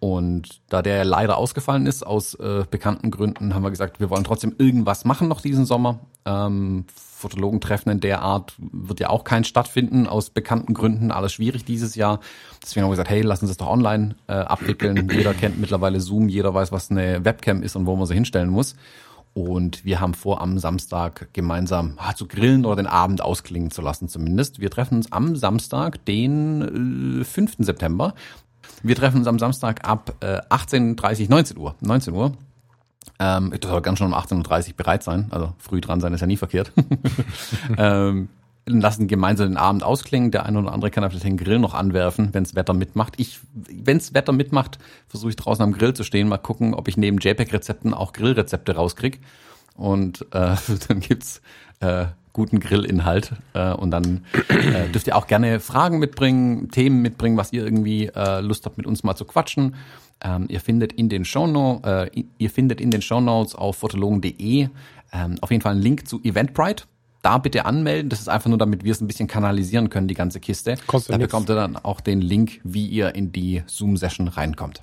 Und da der leider ausgefallen ist, aus äh, bekannten Gründen, haben wir gesagt, wir wollen trotzdem irgendwas machen noch diesen Sommer. Ähm, Fotologentreffen in der Art wird ja auch kein stattfinden, aus bekannten Gründen, alles schwierig dieses Jahr. Deswegen haben wir gesagt, hey, lass uns das doch online äh, abwickeln. Jeder kennt mittlerweile Zoom, jeder weiß, was eine Webcam ist und wo man sie hinstellen muss. Und wir haben vor, am Samstag gemeinsam ah, zu grillen oder den Abend ausklingen zu lassen zumindest. Wir treffen uns am Samstag, den äh, 5. September. Wir treffen uns am Samstag ab äh, 18.30, 19 Uhr. 19 Uhr. Ähm, das soll ganz schon um 18.30 Uhr bereit sein. Also früh dran sein ist ja nie verkehrt. ähm, lassen gemeinsam den Abend ausklingen. Der eine oder andere kann vielleicht den Grill noch anwerfen, wenns Wetter mitmacht. Ich, wenns Wetter mitmacht, versuche ich draußen am Grill zu stehen, mal gucken, ob ich neben JPEG-Rezepten auch Grillrezepte rauskrieg. Und äh, dann gibt's äh, guten Grillinhalt. Äh, und dann äh, dürft ihr auch gerne Fragen mitbringen, Themen mitbringen, was ihr irgendwie äh, Lust habt, mit uns mal zu quatschen. Ähm, ihr findet in den Shownotes, äh, ihr findet in den Shownotes auf fotologen.de ähm, auf jeden Fall einen Link zu Eventbrite. Da bitte anmelden. Das ist einfach nur, damit wir es ein bisschen kanalisieren können, die ganze Kiste. Kostet da nix. bekommt ihr dann auch den Link, wie ihr in die Zoom-Session reinkommt.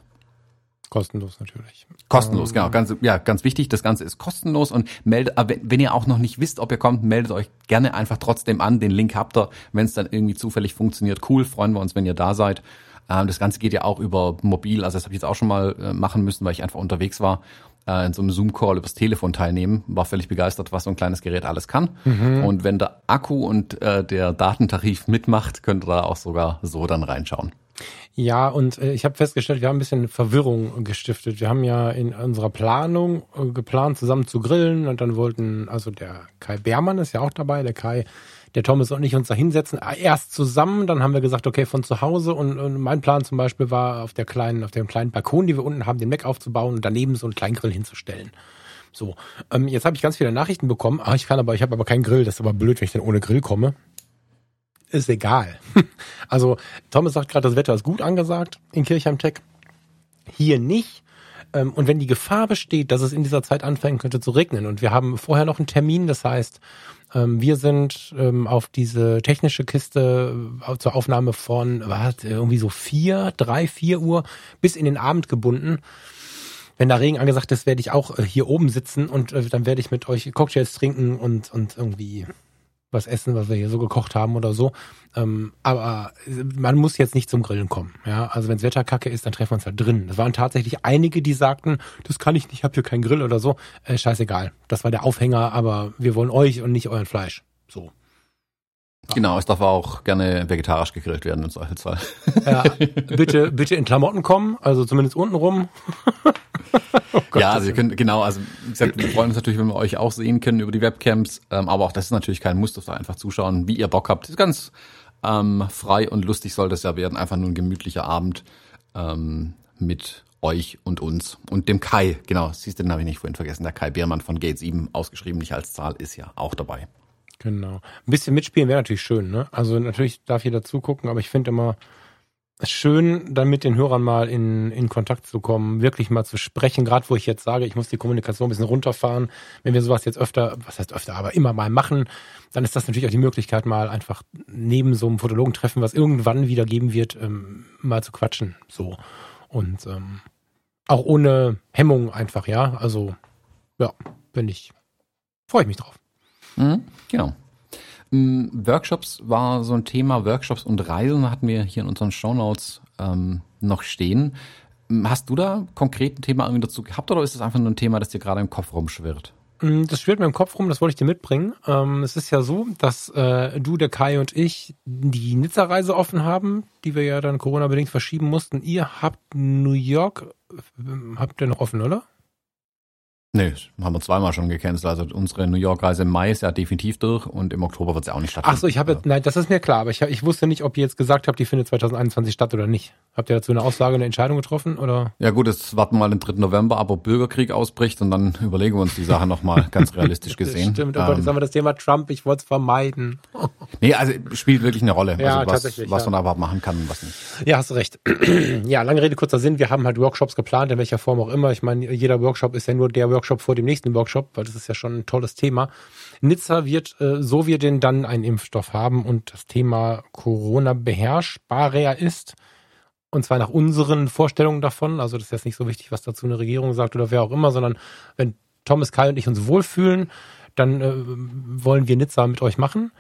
Kostenlos natürlich. Kostenlos, genau. Ganz, ja, ganz wichtig. Das Ganze ist kostenlos und meldet, wenn ihr auch noch nicht wisst, ob ihr kommt, meldet euch gerne einfach trotzdem an. Den Link habt ihr. Wenn es dann irgendwie zufällig funktioniert, cool. Freuen wir uns, wenn ihr da seid. Ähm, das Ganze geht ja auch über mobil. Also das habe ich jetzt auch schon mal äh, machen müssen, weil ich einfach unterwegs war. Äh, in so einem Zoom-Call übers Telefon teilnehmen. War völlig begeistert, was so ein kleines Gerät alles kann. Mhm. Und wenn der Akku und äh, der Datentarif mitmacht, könnt ihr da auch sogar so dann reinschauen. Ja, und äh, ich habe festgestellt, wir haben ein bisschen Verwirrung gestiftet. Wir haben ja in unserer Planung äh, geplant, zusammen zu grillen und dann wollten, also der Kai Beermann ist ja auch dabei, der Kai, der Thomas und ich uns da hinsetzen. Äh, erst zusammen, dann haben wir gesagt, okay, von zu Hause und, und mein Plan zum Beispiel war, auf der kleinen, auf dem kleinen Balkon, die wir unten haben, den Mac aufzubauen und daneben so einen kleinen Grill hinzustellen. So, ähm, jetzt habe ich ganz viele Nachrichten bekommen. Ah, ich kann aber, ich habe aber keinen Grill. Das ist aber blöd, wenn ich dann ohne Grill komme ist egal. Also Thomas sagt gerade, das Wetter ist gut angesagt in Kirchheim Tech. Hier nicht. Ähm, und wenn die Gefahr besteht, dass es in dieser Zeit anfangen könnte zu regnen und wir haben vorher noch einen Termin, das heißt, ähm, wir sind ähm, auf diese technische Kiste äh, zur Aufnahme von was, irgendwie so vier, drei, vier Uhr bis in den Abend gebunden. Wenn da Regen angesagt ist, werde ich auch äh, hier oben sitzen und äh, dann werde ich mit euch Cocktails trinken und, und irgendwie was essen, was wir hier so gekocht haben oder so. Ähm, aber man muss jetzt nicht zum Grillen kommen. Ja, also wenns Wetter kacke ist, dann treffen wir uns da drin. Es waren tatsächlich einige, die sagten, das kann ich nicht, ich habe hier keinen Grill oder so. Äh, scheißegal. Das war der Aufhänger, aber wir wollen euch und nicht euren Fleisch. So. Genau, es darf auch gerne vegetarisch gegrillt werden im Zweifelsfall. Ja, bitte, bitte in Klamotten kommen, also zumindest unten rum. oh ja, also ihr könnt, genau, also wie gesagt, wir freuen uns natürlich, wenn wir euch auch sehen können über die Webcams, ähm, aber auch das ist natürlich kein Muss, dass da einfach zuschauen, wie ihr Bock habt. Das ist ganz Ähm, frei und lustig soll das ja werden. Einfach nur ein gemütlicher Abend ähm, mit euch und uns und dem Kai. Genau, siehst du, den habe ich nicht vorhin vergessen. Der Kai Biermann von Gate 7, ausgeschrieben nicht als Zahl, ist ja auch dabei. Genau. Ein bisschen mitspielen wäre natürlich schön, ne? Also natürlich darf jeder zugucken, aber ich finde immer schön, dann mit den Hörern mal in, in Kontakt zu kommen, wirklich mal zu sprechen, gerade wo ich jetzt sage, ich muss die Kommunikation ein bisschen runterfahren. Wenn wir sowas jetzt öfter, was heißt öfter, aber immer mal machen, dann ist das natürlich auch die Möglichkeit, mal einfach neben so einem Fotologentreffen, was irgendwann wieder geben wird, ähm, mal zu quatschen. So. Und ähm, auch ohne Hemmung einfach, ja. Also, ja, bin ich, freue ich mich drauf. Mhm, genau. Mm, Workshops war so ein Thema. Workshops und Reisen hatten wir hier in unseren Shownotes ähm, noch stehen. Mm, hast du da konkret ein Thema irgendwie dazu gehabt oder ist es einfach nur ein Thema, das dir gerade im Kopf rumschwirrt? Mm, das schwirrt mir im Kopf rum, das wollte ich dir mitbringen. Ähm, es ist ja so, dass äh, du, der Kai und ich die Nizza-Reise offen haben, die wir ja dann Corona-bedingt verschieben mussten. Ihr habt New York, äh, habt ihr noch offen, oder? Nee, haben wir zweimal schon gecancelt. Also unsere New York-Reise im Mai ist ja definitiv durch und im Oktober wird es ja auch nicht stattfinden. Ach so, ich habe jetzt, nein, das ist mir klar, aber ich, ich wusste nicht, ob ihr jetzt gesagt habt, die findet 2021 statt oder nicht. Habt ihr dazu eine Aussage, eine Entscheidung getroffen oder? Ja gut, jetzt warten wir mal den 3. November, aber Bürgerkrieg ausbricht und dann überlegen wir uns die Sache nochmal ganz realistisch gesehen. Stimmt, oh Gott, jetzt haben wir das Thema Trump, ich wollte es vermeiden. nee, also spielt wirklich eine Rolle, Ja, also was, tatsächlich, was ja. man da überhaupt machen kann und was nicht. Ja, hast du recht. ja, lange Rede, kurzer Sinn. Wir haben halt Workshops geplant, in welcher Form auch immer. Ich meine, jeder Workshop ist ja nur der Workshop vor dem nächsten Workshop, weil das ist ja schon ein tolles Thema. Nizza wird, äh, so wir denn dann einen Impfstoff haben und das Thema Corona beherrschbarer ist, und zwar nach unseren Vorstellungen davon. Also das ist jetzt nicht so wichtig, was dazu eine Regierung sagt oder wer auch immer, sondern wenn Thomas, Kai und ich uns wohlfühlen, dann äh, wollen wir Nizza mit euch machen.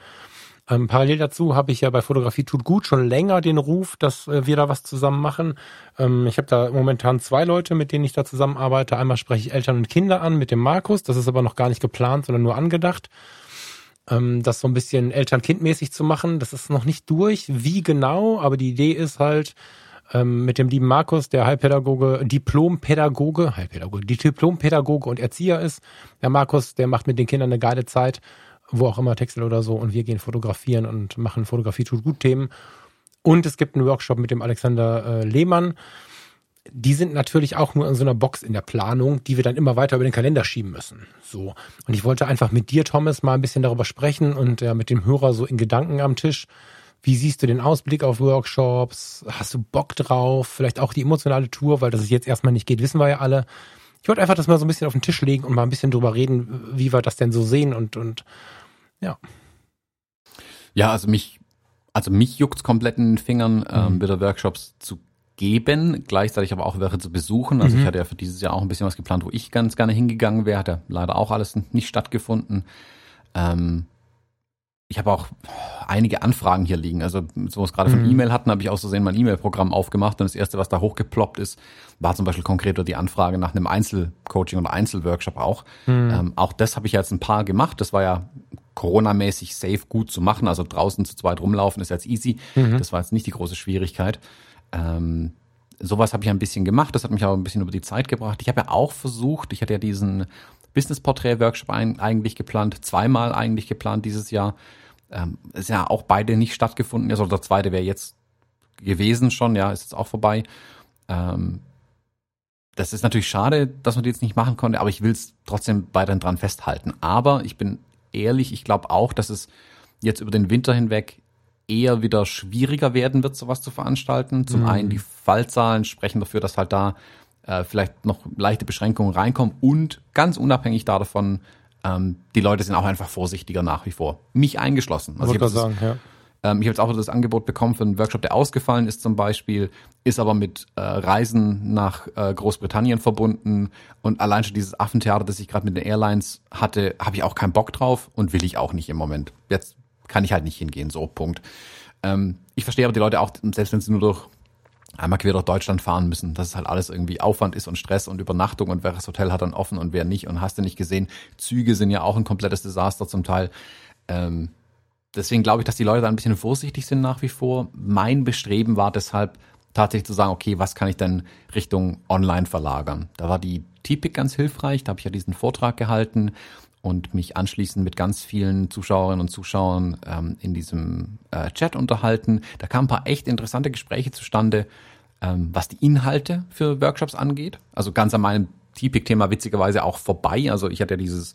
Ähm, parallel dazu habe ich ja bei Fotografie tut gut schon länger den Ruf, dass äh, wir da was zusammen machen. Ähm, ich habe da momentan zwei Leute, mit denen ich da zusammenarbeite. Einmal spreche ich Eltern und Kinder an mit dem Markus. Das ist aber noch gar nicht geplant, sondern nur angedacht. Ähm, das so ein bisschen Eltern-Kind-mäßig zu machen. Das ist noch nicht durch, wie genau, aber die Idee ist halt, ähm, mit dem lieben Markus, der Heilpädagoge, Diplompädagoge, Heilpädagoge, Diplompädagoge und Erzieher ist. Der Markus, der macht mit den Kindern eine geile Zeit, wo auch immer, Texel oder so, und wir gehen fotografieren und machen Fotografie tut gut Themen. Und es gibt einen Workshop mit dem Alexander äh, Lehmann. Die sind natürlich auch nur in so einer Box in der Planung, die wir dann immer weiter über den Kalender schieben müssen. So. Und ich wollte einfach mit dir, Thomas, mal ein bisschen darüber sprechen und ja, mit dem Hörer so in Gedanken am Tisch. Wie siehst du den Ausblick auf Workshops? Hast du Bock drauf? Vielleicht auch die emotionale Tour, weil das es jetzt erstmal nicht geht, wissen wir ja alle. Ich wollte einfach das mal so ein bisschen auf den Tisch legen und mal ein bisschen drüber reden, wie wir das denn so sehen und, und ja. Ja, also mich, also mich juckt's komplett in den Fingern, ähm, wieder Workshops zu geben, gleichzeitig aber auch welche zu besuchen. Also ich hatte ja für dieses Jahr auch ein bisschen was geplant, wo ich ganz gerne hingegangen wäre, hat ja leider auch alles nicht stattgefunden. Ähm, ich habe auch einige Anfragen hier liegen. Also, so was gerade von E-Mail hatten, habe ich aus Versehen mein E-Mail-Programm aufgemacht und das erste, was da hochgeploppt ist, war zum Beispiel konkret die Anfrage nach einem Einzelcoaching oder Einzelworkshop auch. Ähm, auch das habe ich jetzt ein paar gemacht. Das war ja Corona-mäßig safe gut zu machen. Also draußen zu zweit rumlaufen ist jetzt easy. Das war jetzt nicht die große Schwierigkeit. Ähm, sowas habe ich ein bisschen gemacht. Das hat mich auch ein bisschen über die Zeit gebracht. Ich habe ja auch versucht, ich hatte ja diesen Business-Portrait-Workshop ein, eigentlich geplant, zweimal eigentlich geplant dieses Jahr. Ähm, ist ja auch beide nicht stattgefunden. Also der zweite wäre jetzt gewesen schon, ja, ist jetzt auch vorbei. Ähm, das ist natürlich schade, dass man die jetzt nicht machen konnte, aber ich will es trotzdem weiterhin dran festhalten. Aber ich bin ehrlich, ich glaube auch, dass es jetzt über den Winter hinweg eher wieder schwieriger werden wird, sowas zu veranstalten. Zum einen die Fallzahlen sprechen dafür, dass halt da äh, vielleicht noch leichte Beschränkungen reinkommen und ganz unabhängig davon, ähm, die Leute sind auch einfach vorsichtiger nach wie vor. Mich eingeschlossen. Also ich habe sagen, ja. ähm, ich habe jetzt auch das Angebot bekommen für einen Workshop, der ausgefallen ist zum Beispiel, ist aber mit äh, Reisen nach äh, Großbritannien verbunden und allein schon dieses Affentheater, das ich gerade mit den Airlines hatte, habe ich auch keinen Bock drauf und will ich auch nicht im Moment. Jetzt kann ich halt nicht hingehen, so Punkt. Ähm, ich verstehe aber die Leute auch, selbst wenn sie nur durch einmal quer durch Deutschland fahren müssen, dass es halt alles irgendwie Aufwand ist und Stress und Übernachtung und welches Hotel hat dann offen und wer nicht und hast du nicht gesehen, Züge sind ja auch ein komplettes Desaster zum Teil. Ähm, deswegen glaube ich, dass die Leute da ein bisschen vorsichtig sind nach wie vor. Mein Bestreben war deshalb tatsächlich zu sagen, okay, was kann ich denn Richtung Online verlagern? Da war die TPIC ganz hilfreich, da habe ich ja diesen Vortrag gehalten und mich anschließend mit ganz vielen Zuschauerinnen und Zuschauern ähm, in diesem äh, Chat unterhalten. Da kamen ein paar echt interessante Gespräche zustande, ähm, was die Inhalte für Workshops angeht. Also ganz an meinem TPIC-Thema witzigerweise auch vorbei. Also ich hatte ja dieses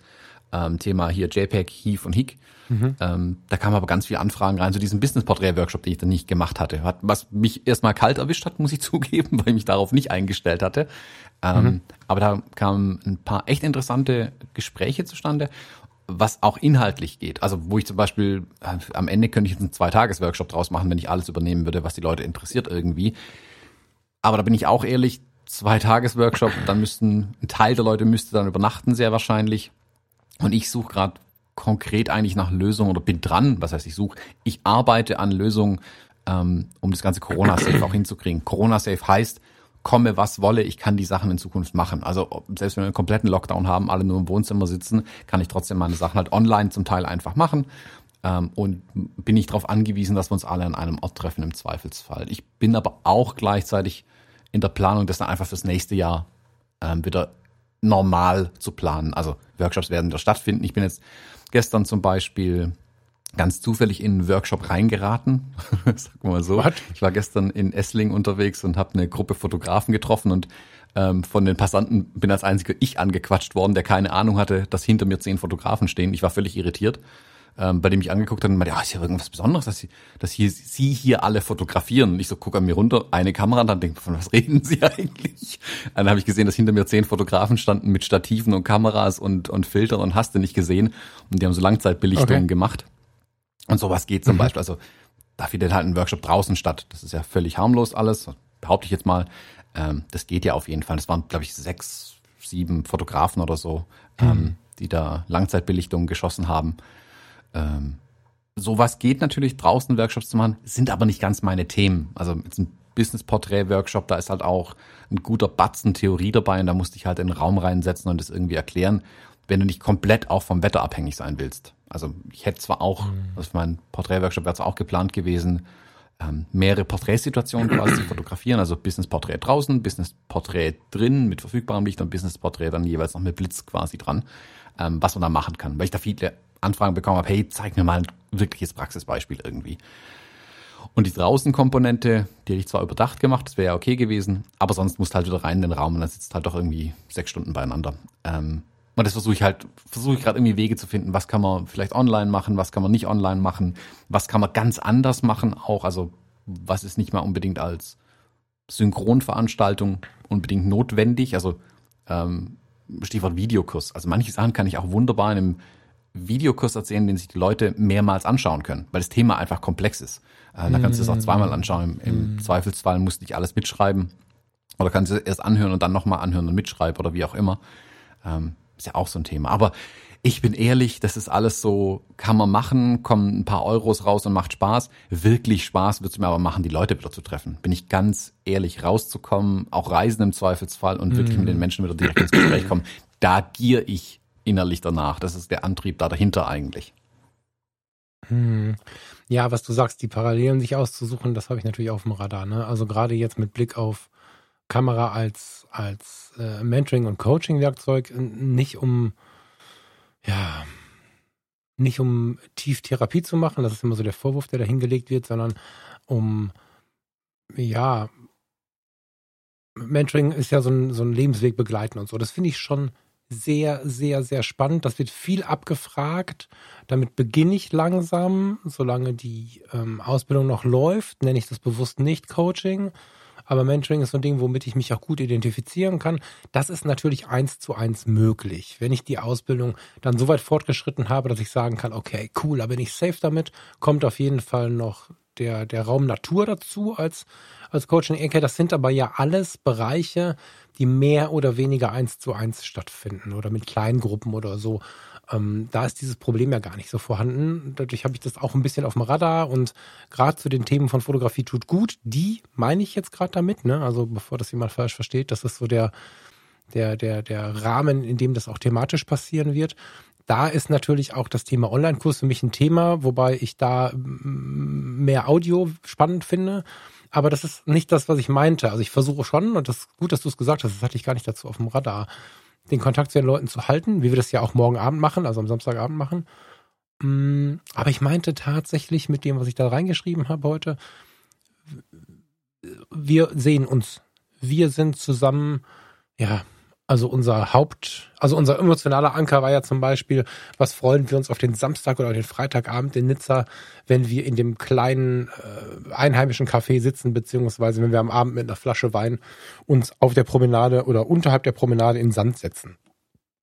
ähm, Thema hier JPEG, Heave und Hick. Mhm. Ähm, da kamen aber ganz viele Anfragen rein zu diesem Business-Portrait-Workshop, den ich dann nicht gemacht hatte. Hat, was mich erstmal kalt erwischt hat, muss ich zugeben, weil ich mich darauf nicht eingestellt hatte. Ähm, mhm. Aber da kamen ein paar echt interessante Gespräche zustande, was auch inhaltlich geht. Also wo ich zum Beispiel, äh, am Ende könnte ich jetzt einen Zwei-Tages-Workshop draus machen, wenn ich alles übernehmen würde, was die Leute interessiert irgendwie. Aber da bin ich auch ehrlich, Zwei-Tages-Workshop, dann müssten, ein Teil der Leute müsste dann übernachten, sehr wahrscheinlich. Und ich suche gerade konkret eigentlich nach Lösungen oder bin dran, was heißt ich suche, ich arbeite an Lösungen, ähm, um das ganze Corona-Safe auch hinzukriegen. Corona-Safe heißt, komme was wolle, ich kann die Sachen in Zukunft machen. Also selbst wenn wir einen kompletten Lockdown haben, alle nur im Wohnzimmer sitzen, kann ich trotzdem meine Sachen halt online zum Teil einfach machen. Ähm, und bin ich darauf angewiesen, dass wir uns alle an einem Ort treffen im Zweifelsfall. Ich bin aber auch gleichzeitig in der Planung, das dann einfach fürs nächste Jahr ähm, wieder normal zu planen. Also Workshops werden wieder stattfinden. Ich bin jetzt gestern zum Beispiel ganz zufällig in einen Workshop reingeraten. Sag mal so. What? Ich war gestern in Essling unterwegs und habe eine Gruppe Fotografen getroffen und ähm, von den Passanten bin als einziger ich angequatscht worden, der keine Ahnung hatte, dass hinter mir zehn Fotografen stehen. Ich war völlig irritiert ähm, bei dem ich angeguckt habe und meinte, ja, ist ja irgendwas Besonderes, dass sie, dass hier, sie hier alle fotografieren. Und ich so gucke an mir runter, eine Kamera und dann denke von was reden sie eigentlich? Dann habe ich gesehen, dass hinter mir zehn Fotografen standen mit Stativen und Kameras und, und Filtern und hast du nicht gesehen. Und die haben so Langzeitbelichtungen okay. gemacht. Und sowas geht zum mhm. Beispiel. Also da findet halt ein Workshop draußen statt. Das ist ja völlig harmlos alles, behaupte ich jetzt mal. Ähm, das geht ja auf jeden Fall. Das waren, glaube ich, sechs, sieben Fotografen oder so, mhm. ähm, die da Langzeitbelichtungen geschossen haben. Ähm, sowas geht natürlich draußen Workshops zu machen, sind aber nicht ganz meine Themen. Also jetzt ein Business-Portrait-Workshop, da ist halt auch ein guter Batzen Theorie dabei und da musste ich halt in den Raum reinsetzen und das irgendwie erklären, wenn du nicht komplett auch vom Wetter abhängig sein willst. Also ich hätte zwar auch, mhm. also für meinen Porträt-Workshop wäre es auch geplant gewesen, ähm, mehrere Porträtsituationen quasi zu fotografieren, also Business-Porträt draußen, Business-Porträt drin mit verfügbarem Licht und Business-Porträt dann jeweils noch mit Blitz quasi dran, ähm, was man da machen kann, weil ich da viele Anfragen bekommen habe, hey, zeig mir mal ein wirkliches Praxisbeispiel irgendwie. Und die Draußenkomponente, die hätte ich zwar überdacht gemacht, das wäre ja okay gewesen, aber sonst musst halt wieder rein in den Raum und dann sitzt halt doch irgendwie sechs Stunden beieinander. Ähm, und das versuche ich halt, versuche ich gerade irgendwie Wege zu finden, was kann man vielleicht online machen, was kann man nicht online machen, was kann man ganz anders machen auch, also was ist nicht mal unbedingt als Synchronveranstaltung unbedingt notwendig, also ähm, Stichwort Videokurs. Also manche Sachen kann ich auch wunderbar in einem Videokurs erzählen, den sich die Leute mehrmals anschauen können, weil das Thema einfach komplex ist. Äh, da kannst du es auch zweimal mm. anschauen. Im, Im, mm. Zweifelsfall musst du nicht alles mitschreiben. Oder kannst du es erst anhören und dann nochmal anhören und mitschreiben oder wie auch immer. Ähm, ist ja auch so ein Thema. Aber ich bin ehrlich, das ist alles so, kann man machen, kommen ein paar Euros raus und macht Spaß. Wirklich Spaß wird es mir aber machen, die Leute wieder zu treffen. Bin ich ganz ehrlich, rauszukommen, auch reisen im Zweifelsfall und wirklich mm. mit den Menschen wieder direkt ins Gespräch kommen. Da gier ich innerlich danach. Das ist der Antrieb da dahinter eigentlich. Hm. Ja, was du sagst, die Parallelen sich auszusuchen, das habe ich natürlich auf dem Radar. Ne? Also gerade jetzt mit Blick auf Kamera als, als äh, Mentoring- und Coaching-Werkzeug, nicht um, ja, nicht um tief Therapie zu machen, das ist immer so der Vorwurf, der da hingelegt wird, sondern um, ja, Mentoring ist ja so ein, so ein Lebensweg begleiten und so. Das finde ich schon sehr, sehr, sehr spannend. Das wird viel abgefragt. Damit beginne ich langsam, solange die ähm, Ausbildung noch läuft, nenne ich das bewusst nicht Coaching. Aber Mentoring ist so ein Ding, womit ich mich auch gut identifizieren kann. Das ist natürlich eins zu eins möglich. Wenn ich die Ausbildung dann so weit fortgeschritten habe, dass ich sagen kann, okay, cool, da bin ich safe damit, kommt auf jeden Fall noch der, der Raum Natur dazu als, als Coaching-Ecke. Das sind aber ja alles Bereiche, die mehr oder weniger eins zu eins stattfinden oder mit kleinen Gruppen oder so. Ähm, da ist dieses Problem ja gar nicht so vorhanden. Dadurch habe ich das auch ein bisschen auf dem Radar und gerade zu den Themen von Fotografie tut gut, die meine ich jetzt gerade damit, ne? Also bevor das jemand falsch versteht, das ist so der, der, der, der Rahmen, in dem das auch thematisch passieren wird. Da ist natürlich auch das Thema Online-Kurs für mich ein Thema, wobei ich da mehr Audio spannend finde aber das ist nicht das, was ich meinte. Also ich versuche schon, und das ist gut, dass du es gesagt hast, das hatte ich gar nicht dazu auf dem Radar, den Kontakt zu den Leuten zu halten, wie wir das ja auch morgen Abend machen, also am Samstagabend machen. Mm, aber ich meinte tatsächlich mit dem, was ich da reingeschrieben habe heute, wir sehen uns. Wir sind zusammen, ja, also unser Haupt, also unser emotionaler Anker war ja zum Beispiel, was freuen wir uns auf den Samstag oder den Freitagabend in Nizza, wenn wir in dem kleinen äh, einheimischen Café sitzen, beziehungsweise wenn wir am Abend mit einer Flasche Wein uns auf der Promenade oder unterhalb der Promenade in Sand setzen.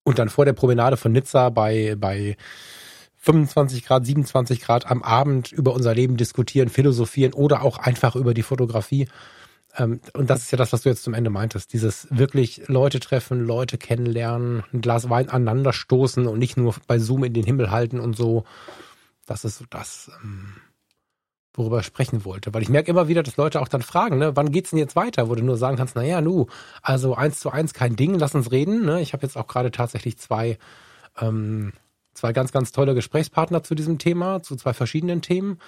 Und dann vor der Promenade von Nizza bei, bei 25 Grad, 27 Grad am Abend über unser Leben diskutieren, philosophieren oder auch einfach über die Fotografie. Ähm, und das ist ja das, was du jetzt zum Ende meintest. Dieses wirklich Leute treffen, Leute kennenlernen, ein Glas Wein aneinander stoßen und nicht nur bei Zoom in den Himmel halten und so. Das ist so das, ähm, worüber ich sprechen wollte. Weil ich merke immer wieder, dass Leute auch dann fragen, ne, wann geht's denn jetzt weiter? Wo du nur sagen kannst, naja, nu, also eins zu eins kein Ding, lass uns reden. Ne? Ich habe jetzt auch gerade tatsächlich zwei ähm, zwei ganz, ganz tolle Gesprächspartner zu diesem Thema, zu zwei verschiedenen Themen.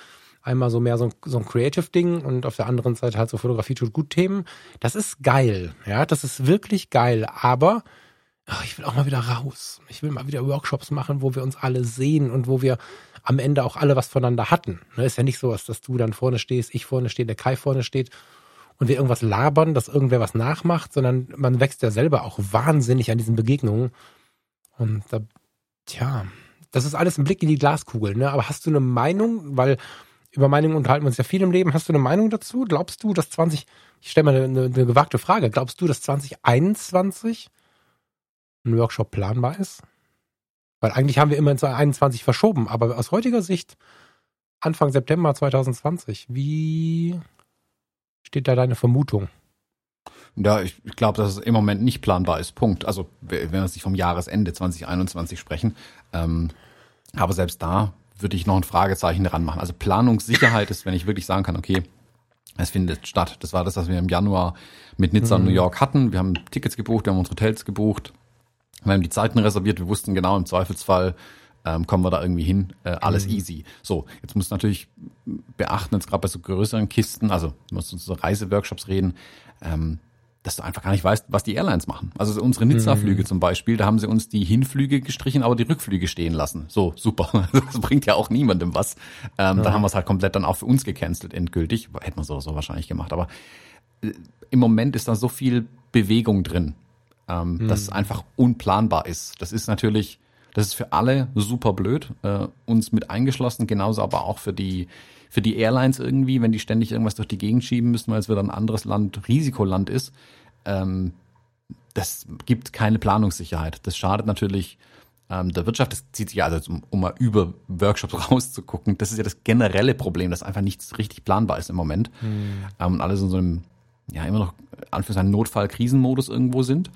Einmal so mehr so ein, so ein Creative-Ding und auf der anderen Seite halt so Fotografie tut gut Themen. Das ist geil, ja, das ist wirklich geil, aber ach, ich will auch mal wieder raus. Ich will mal wieder Workshops machen, wo wir uns alle sehen und wo wir am Ende auch alle was voneinander hatten. Ne, ist ja nicht so, dass du dann vorne stehst, ich vorne stehe, der Kai vorne steht und wir irgendwas labern, dass irgendwer was nachmacht, sondern man wächst ja selber auch wahnsinnig an diesen Begegnungen. Und da, tja, das ist alles ein Blick in die Glaskugel, ne? Aber hast du eine Meinung, weil über Meinungen unterhalten wir uns ja viel im Leben. Hast du eine Meinung dazu? Glaubst du, dass 20, ich stelle mal eine, eine, gewagte Frage, glaubst du, dass 2021 ein Workshop planbar ist? Weil eigentlich haben wir immer in 2021 verschoben, aber aus heutiger Sicht Anfang September 2020, wie steht da deine Vermutung? Ja, ich glaube, dass es im Moment nicht planbar ist. Punkt. Also wenn wir sich vom Jahresende 2021 sprechen. Ähm, aber selbst da würde ich noch ein Fragezeichen dran machen. Also Planungssicherheit ist, wenn ich wirklich sagen kann, okay, es findet statt. Das war das, was wir im Januar mit Nizza und New mhm. York hatten. Wir haben Tickets gebucht, wir haben uns Hotels gebucht, wir haben die Zeiten reserviert, wir wussten genau im Zweifelsfall, ähm, kommen wir da irgendwie hin, äh, alles mhm. easy. So, jetzt muss natürlich beachten, jetzt gerade bei so größeren Kisten, also müssen so Reiseworkshops reden, ähm, dass du einfach gar nicht weißt, was die Airlines machen. Also unsere Nizza-Flüge mhm. zum Beispiel, da haben sie uns die Hinflüge gestrichen, aber die Rückflüge stehen lassen. So, super. Das bringt ja auch niemandem was. Ähm, ja. Dann haben wir es halt komplett dann auch für uns gecancelt, endgültig. Hätten wir so oder so wahrscheinlich gemacht. Aber äh, im Moment ist da so viel Bewegung drin, ähm, mhm. dass es einfach unplanbar ist. Das ist natürlich, das ist für alle super blöd, äh, uns mit eingeschlossen, genauso aber auch für die für die Airlines irgendwie, wenn die ständig irgendwas durch die Gegend schieben müssen, weil es wieder ein anderes Land, Risikoland ist. Ähm, das gibt keine Planungssicherheit. Das schadet natürlich ähm, der Wirtschaft. Das zieht sich ja, also um, um mal über Workshops rauszugucken, das ist ja das generelle Problem, dass einfach nichts richtig planbar ist im Moment. Mhm. Ähm, und alles in so einem, ja, immer noch, Anführungszeichen, Notfall-Krisenmodus irgendwo sind.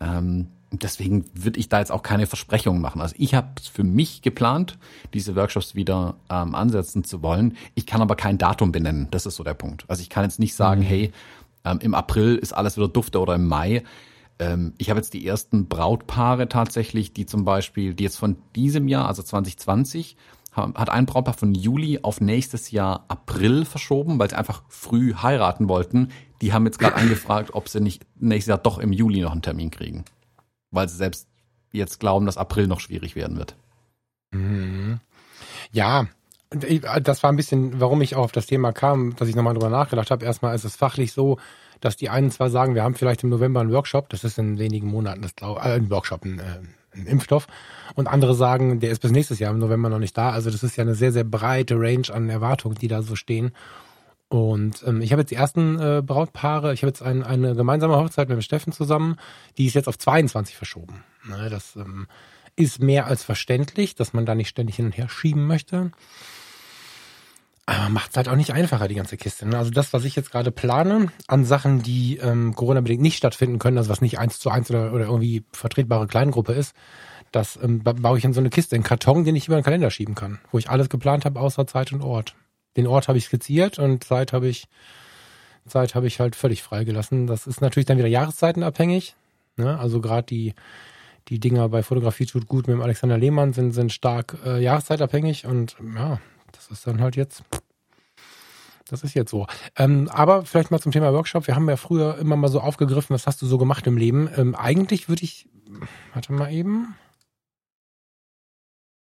Ähm, deswegen würde ich da jetzt auch keine Versprechungen machen. Also ich habe für mich geplant, diese Workshops wieder ähm, ansetzen zu wollen. Ich kann aber kein Datum benennen. Das ist so der Punkt. Also ich kann jetzt nicht sagen, mhm. hey, ähm, im April ist alles wieder dufte oder im Mai. Ähm, ich habe jetzt die ersten Brautpaare tatsächlich, die zum Beispiel, die jetzt von diesem Jahr, also 2020, hat ein Brautpaar von Juli auf nächstes Jahr April verschoben, weil sie einfach früh heiraten wollten. Die haben jetzt gerade angefragt, ob sie nicht nächstes Jahr doch im Juli noch einen Termin kriegen weil sie selbst jetzt glauben, dass April noch schwierig werden wird. Mhm. Ja, das war ein bisschen, warum ich auch auf das Thema kam, dass ich nochmal drüber nachgedacht habe. Erstmal ist es fachlich so, dass die einen zwar sagen, wir haben vielleicht im November einen Workshop, das ist in wenigen Monaten, das glaub, äh, ein Workshop, ein, äh, Impfstoff, und andere sagen, der ist bis nächstes Jahr im November noch nicht da. Also das ist ja eine sehr, sehr breite Range an Erwartungen, die da so stehen. Und ähm, ich habe jetzt die ersten äh, Brautpaare, ich habe jetzt ein, eine gemeinsame Hochzeit mit dem Steffen zusammen, die ist jetzt auf 22 verschoben. Ne, das ähm, ist mehr als verständlich, dass man da nicht ständig hin und her schieben möchte. Aber macht es halt auch nicht einfacher, die ganze Kiste. Ne? Also das, was ich jetzt gerade plane, an Sachen, die ähm, Corona-bedingt nicht stattfinden können, also was nicht eins zu eins oder, oder irgendwie vertretbare Kleingruppe ist, das ähm, baue ich in so eine Kiste, in Karton, den ich über den Kalender schieben kann, wo ich alles geplant habe, außer Zeit und Ort den Ort habe ich skizziert und Zeit habe ich Zeit habe ich halt völlig freigelassen. Das ist natürlich dann wieder jahreszeitenabhängig. Ne? Also gerade die die Dinger bei Fotografie tut gut mit dem Alexander Lehmann sind sind stark äh, jahreszeitabhängig und ja, das ist dann halt jetzt das ist jetzt so. Ähm, aber vielleicht mal zum Thema Workshop. Wir haben ja früher immer mal so aufgegriffen, was hast du so gemacht im Leben? Ähm, eigentlich würde ich, warte mal eben.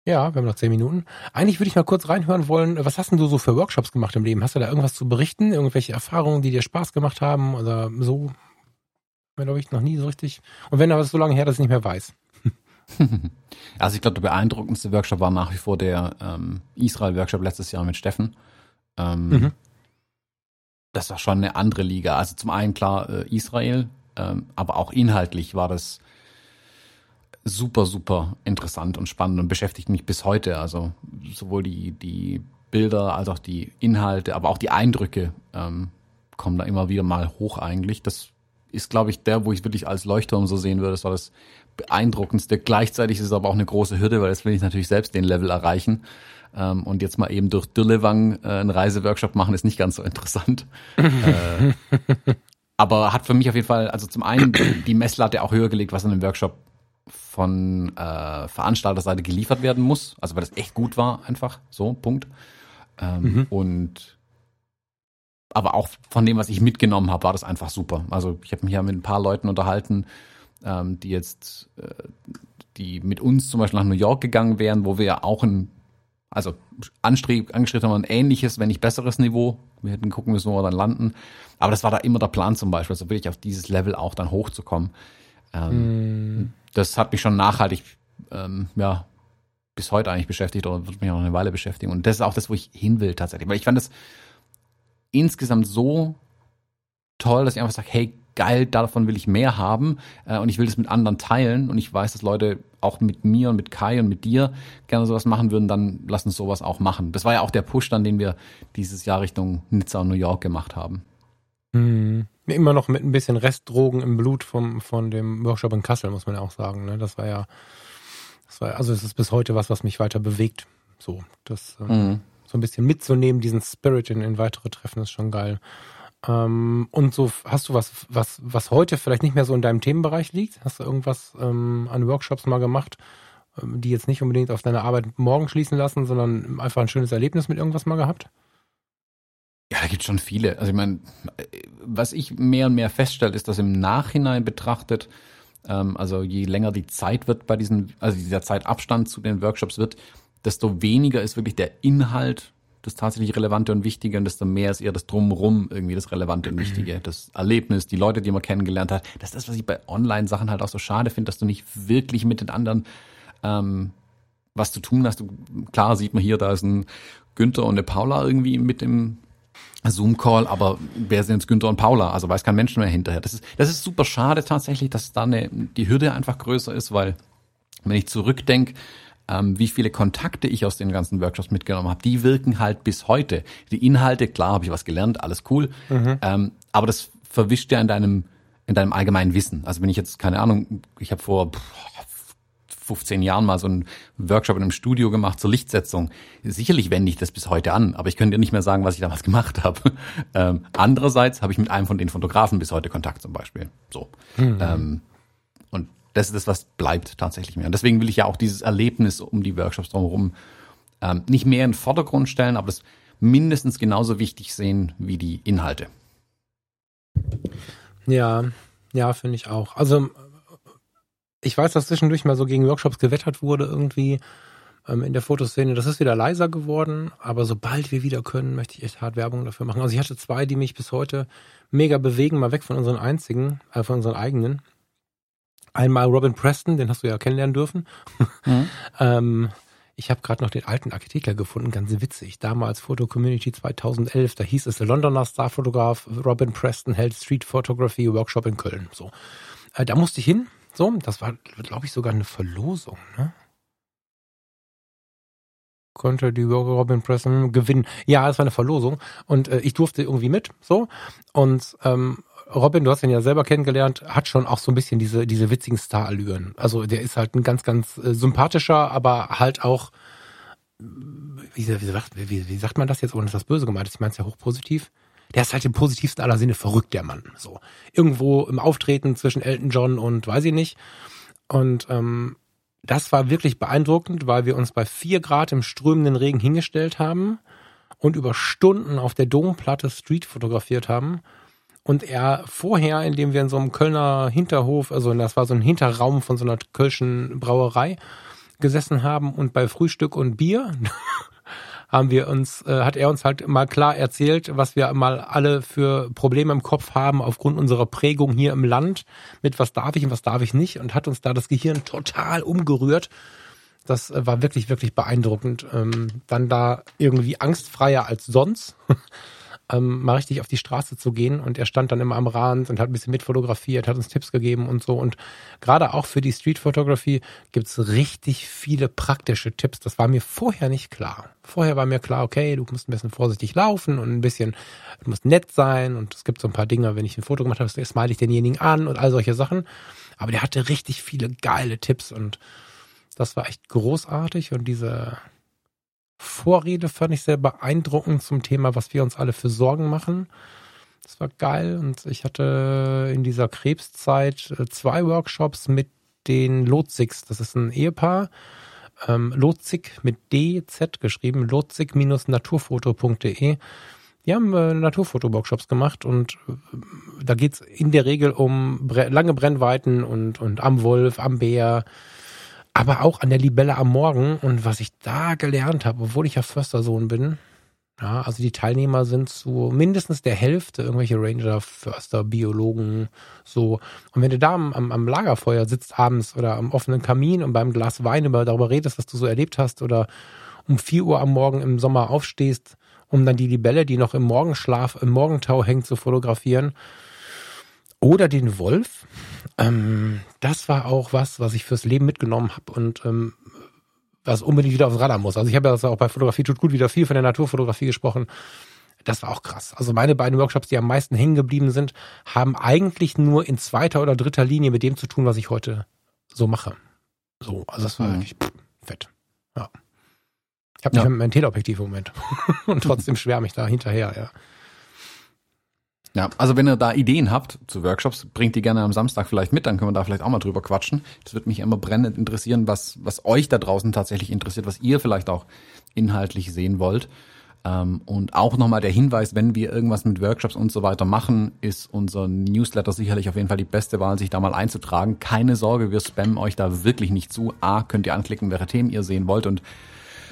Ja, wir haben noch zehn Minuten. Eigentlich würde ich mal kurz reinhören wollen, was hast denn du so für Workshops gemacht im Leben? Hast du da irgendwas zu berichten? Irgendwelche Erfahrungen, die dir Spaß gemacht haben oder so? Glaube ich noch nie so richtig. Und wenn aber so lange her, dass ich nicht mehr weiß. Also ich glaube, der beeindruckendste Workshop war nach wie vor der ähm, Israel-Workshop letztes Jahr mit Steffen. Ähm, mhm. Das war schon eine andere Liga. Also zum einen klar äh, Israel, ähm, aber auch inhaltlich war das super, super interessant und spannend und beschäftigt mich bis heute. Also sowohl die, die Bilder als auch die Inhalte, aber auch die Eindrücke ähm, kommen da immer wieder mal hoch eigentlich. Das ist, glaube ich, der, wo ich wirklich als Leuchtturm so sehen würde. Das war das beeindruckendste. Gleichzeitig ist es aber auch eine große Hürde, weil jetzt will ich natürlich selbst den Level erreichen. Ähm, und jetzt mal eben durch Dürlewang äh, einen Reiseworkshop machen, ist nicht ganz so interessant. äh, aber hat für mich auf jeden Fall, also zum einen die Messlatte auch höher gelegt, was in einem Workshop von äh, Veranstalterseite geliefert werden muss. Also weil das echt gut war, einfach so, Punkt. Ähm, mhm. Und aber auch von dem, was ich mitgenommen habe, war das einfach super. Also ich habe mich ja mit ein paar Leuten unterhalten, ähm, die jetzt, äh, die mit uns zum Beispiel nach New York gegangen wären, wo wir ja auch ein, also anstreb, angestrebt haben, ein ähnliches, wenn nicht besseres Niveau. Wir hätten gucken müssen, wo wir dann landen. Aber das war da immer der Plan zum Beispiel, also wirklich auf dieses Level auch dann hochzukommen. Ähm, mm. Das hat mich schon nachhaltig, ähm, ja, bis heute eigentlich beschäftigt oder wird mich auch noch eine Weile beschäftigen. Und das ist auch das, wo ich hin will tatsächlich. Weil ich fand das insgesamt so toll, dass ich einfach sage, hey, geil, davon will ich mehr haben äh, und ich will das mit anderen teilen und ich weiß, dass Leute auch mit mir und mit Kai und mit dir gerne sowas machen würden, dann lass uns sowas auch machen. Das war ja auch der Push dann, den wir dieses Jahr Richtung Nizza und New York gemacht haben. Hm. Immer noch mit ein bisschen Restdrogen im Blut vom, von dem Workshop in Kassel, muss man ja auch sagen. Ne? Das war ja, das war, also es ist bis heute was, was mich weiter bewegt. So, das ähm, mhm. so ein bisschen mitzunehmen, diesen Spirit in, in weitere Treffen ist schon geil. Ähm, und so hast du was, was, was heute vielleicht nicht mehr so in deinem Themenbereich liegt? Hast du irgendwas ähm, an Workshops mal gemacht, ähm, die jetzt nicht unbedingt auf deine Arbeit morgen schließen lassen, sondern einfach ein schönes Erlebnis mit irgendwas mal gehabt? Ja, da gibt es schon viele. Also ich meine, was ich mehr und mehr feststelle, ist, dass im Nachhinein betrachtet, ähm, also je länger die Zeit wird bei diesen, also dieser Zeitabstand zu den Workshops wird, desto weniger ist wirklich der Inhalt das tatsächlich Relevante und Wichtige und desto mehr ist eher das Drumrum irgendwie das Relevante und Wichtige. Das Erlebnis, die Leute, die man kennengelernt hat. Das ist das, was ich bei Online-Sachen halt auch so schade finde, dass du nicht wirklich mit den anderen ähm, was zu tun hast. Klar sieht man hier, da ist ein Günther und eine Paula irgendwie mit dem Zoom-Call, aber wer sind jetzt Günther und Paula? Also weiß kein Mensch mehr hinterher. Das ist, das ist super schade tatsächlich, dass da eine, die Hürde einfach größer ist, weil wenn ich zurückdenke, ähm, wie viele Kontakte ich aus den ganzen Workshops mitgenommen habe, die wirken halt bis heute. Die Inhalte, klar, habe ich was gelernt, alles cool, mhm. ähm, aber das verwischt ja in deinem in deinem allgemeinen Wissen. Also wenn ich jetzt keine Ahnung, ich habe vor 15 Jahren mal so einen Workshop in einem Studio gemacht zur Lichtsetzung. Sicherlich wende ich das bis heute an, aber ich könnte dir nicht mehr sagen, was ich damals gemacht habe. Ähm, andererseits habe ich mit einem von den Fotografen bis heute Kontakt zum Beispiel. So. Mhm. Ähm, das ist das, was bleibt tatsächlich mehr. Und deswegen will ich ja auch dieses Erlebnis um die Workshops drumherum ähm, nicht mehr in den Vordergrund stellen, aber das mindestens genauso wichtig sehen wie die Inhalte. Ja, ja, finde ich auch. Also ich weiß, dass zwischendurch mal so gegen Workshops gewettert wurde irgendwie ähm, in der Fotoszene. Das ist wieder leiser geworden, aber sobald wir wieder können, möchte ich echt hart Werbung dafür machen. Also ich hatte zwei, die mich bis heute mega bewegen, mal weg von unseren einzigen, äh, von unseren eigenen. Einmal Robin Preston, den hast du ja kennenlernen dürfen. Mhm. ähm, ich habe gerade noch den alten Artikel gefunden, ganz witzig. Damals Photo Community 2011, da hieß es, der Londoner Starfotograf Robin Preston hält Street Photography Workshop in Köln. So, äh, da musste ich hin. So, das war, glaube ich, sogar eine Verlosung. Ne? Konnte die Robin Preston gewinnen. Ja, es war eine Verlosung und äh, ich durfte irgendwie mit. So und ähm, Robin, du hast ihn ja selber kennengelernt, hat schon auch so ein bisschen diese, diese witzigen Star-Allüren. Also der ist halt ein ganz, ganz äh, sympathischer, aber halt auch, wie, wie, wie, wie sagt man das jetzt, ohne dass das böse gemeint ist? Ich meine es ja hochpositiv. Der ist halt im positivsten aller Sinne verrückt, der Mann. So. Irgendwo im Auftreten zwischen Elton John und weiß ich nicht. Und ähm, das war wirklich beeindruckend, weil wir uns bei vier Grad im strömenden Regen hingestellt haben und über Stunden auf der Domplatte Street fotografiert haben. Und er vorher, indem wir in so einem Kölner Hinterhof, also das war so ein Hinterraum von so einer Kölschen Brauerei, gesessen haben und bei Frühstück und Bier haben wir uns, äh, hat er uns halt mal klar erzählt, was wir mal alle für Probleme im Kopf haben aufgrund unserer Prägung hier im Land, mit was darf ich und was darf ich nicht und hat uns da das Gehirn total umgerührt. Das äh, war wirklich, wirklich beeindruckend. Ähm, dann da irgendwie angstfreier als sonst. ähm, mal richtig auf die Straße zu gehen. Und er stand dann immer am Rand und hat ein bisschen mitfotografiert, hat uns Tipps gegeben und so. Und gerade auch für die Street-Fotografie gibt's richtig viele praktische Tipps. Das war mir vorher nicht klar. Vorher war mir klar, okay, du musst ein bisschen vorsichtig laufen und ein bisschen, du musst nett sein. Und es gibt so ein paar Dinge, wenn ich ein Foto gemacht habe, smile ich denjenigen an und all solche Sachen. Aber der hatte richtig viele geile Tipps und das war echt großartig und diese Vorrede fand ich sehr beeindruckend zum Thema, was wir uns alle für Sorgen machen. Das war geil und ich hatte in dieser Krebszeit äh, zwei Workshops mit den Lotzigs. Das ist ein Ehepaar. Ähm, Lotzig mit DZ geschrieben, lotzig-naturfoto.de. Die haben äh, Naturfoto-Workshops gemacht und äh, da geht's in der Regel um lange Brennweiten und, und am Wolf, am Bär, aber auch an der Libelle am Morgen. Und was ich da gelernt habe, obwohl ich ja Förstersohn bin, ja, also die Teilnehmer sind zu mindestens der Hälfte irgendwelche Ranger, Förster, Biologen, so. Und wenn du da am, am, am Lagerfeuer sitzt abends oder am offenen Kamin und beim Glas Wein über, darüber redest, was du so erlebt hast oder um vier Uhr am Morgen im Sommer aufstehst, um dann die Libelle, die noch im Morgenschlaf, im Morgentau hängt, zu fotografieren, oder den Wolf. Ähm, das war auch was, was ich fürs Leben mitgenommen habe und ähm, was unbedingt wieder aufs Radar muss. Also ich habe ja auch bei Fotografie tut gut wieder viel von der Naturfotografie gesprochen. Das war auch krass. Also meine beiden Workshops, die am meisten hängen geblieben sind, haben eigentlich nur in zweiter oder dritter Linie mit dem zu tun, was ich heute so mache. So, also das war mhm. wirklich pff, fett. Ja. Ich habe nicht ja. mein Teleobjektiv im Moment und trotzdem schwärme ich da hinterher, ja. Ja, also wenn ihr da Ideen habt zu Workshops, bringt die gerne am Samstag vielleicht mit, dann können wir da vielleicht auch mal drüber quatschen. Das wird mich immer brennend interessieren, was, was euch da draußen tatsächlich interessiert, was ihr vielleicht auch inhaltlich sehen wollt. Ähm, und auch nochmal der Hinweis, wenn wir irgendwas mit Workshops und so weiter machen, ist unser Newsletter sicherlich auf jeden Fall die beste Wahl, sich da mal einzutragen. Keine Sorge, wir spammen euch da wirklich nicht zu. A, könnt ihr anklicken, welche Themen ihr sehen wollt und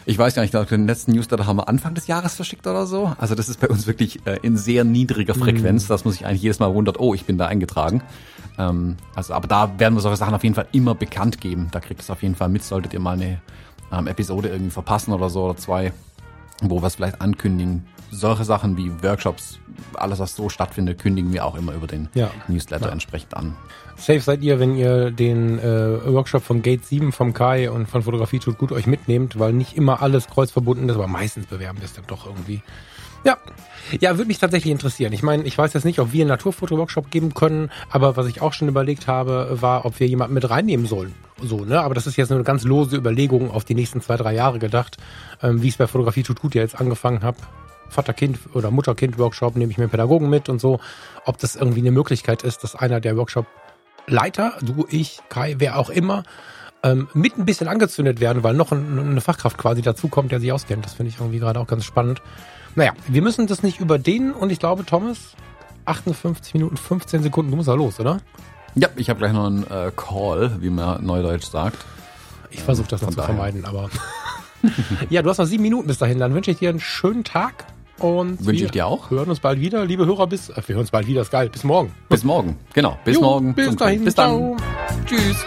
ich weiß gar nicht, den letzten Newsletter haben wir Anfang des Jahres verschickt oder so. Also das ist bei uns wirklich äh, in sehr niedriger Frequenz, mhm. dass man sich eigentlich jedes Mal wundert, oh, ich bin da eingetragen. Ähm, also, aber da werden wir solche Sachen auf jeden Fall immer bekannt geben. Da kriegt es auf jeden Fall mit, solltet ihr mal eine ähm, Episode irgendwie verpassen oder so oder zwei, wo wir es vielleicht ankündigen. Solche Sachen wie Workshops, alles was so stattfindet, kündigen wir auch immer über den ja. Newsletter ja. entsprechend an. Safe seid ihr, wenn ihr den äh, Workshop von Gate 7 vom Kai und von Fotografie tut gut euch mitnehmt, weil nicht immer alles kreuzverbunden ist, aber meistens bewerben wir es dann doch irgendwie. Ja, ja, würde mich tatsächlich interessieren. Ich meine, ich weiß jetzt nicht, ob wir einen Naturfoto-Workshop geben können, aber was ich auch schon überlegt habe, war, ob wir jemanden mit reinnehmen sollen. So, ne? Aber das ist jetzt nur eine ganz lose Überlegung auf die nächsten zwei, drei Jahre gedacht, ähm, wie ich es bei Fotografie tut gut ja jetzt angefangen habe. Vater-Kind oder Mutter-Kind-Workshop nehme ich mir Pädagogen mit und so, ob das irgendwie eine Möglichkeit ist, dass einer der Workshop Leiter, du, ich, Kai, wer auch immer, ähm, mit ein bisschen angezündet werden, weil noch ein, eine Fachkraft quasi dazukommt, der sich auskennt. Das finde ich irgendwie gerade auch ganz spannend. Naja, wir müssen das nicht überdehnen und ich glaube, Thomas, 58 Minuten 15 Sekunden, du musst da los, oder? Ja, ich habe gleich noch einen äh, Call, wie man neudeutsch sagt. Ich versuche das noch zu daher. vermeiden, aber. ja, du hast noch sieben Minuten bis dahin. Dann wünsche ich dir einen schönen Tag. Und wünsche ich dir auch. Hören uns bald wieder, liebe Hörer. Bis, äh, wir hören uns bald wieder, ist geil. Bis morgen. Bis morgen, genau. Bis jo, morgen. Bis dahin. Bis dann. Ciao. Tschüss.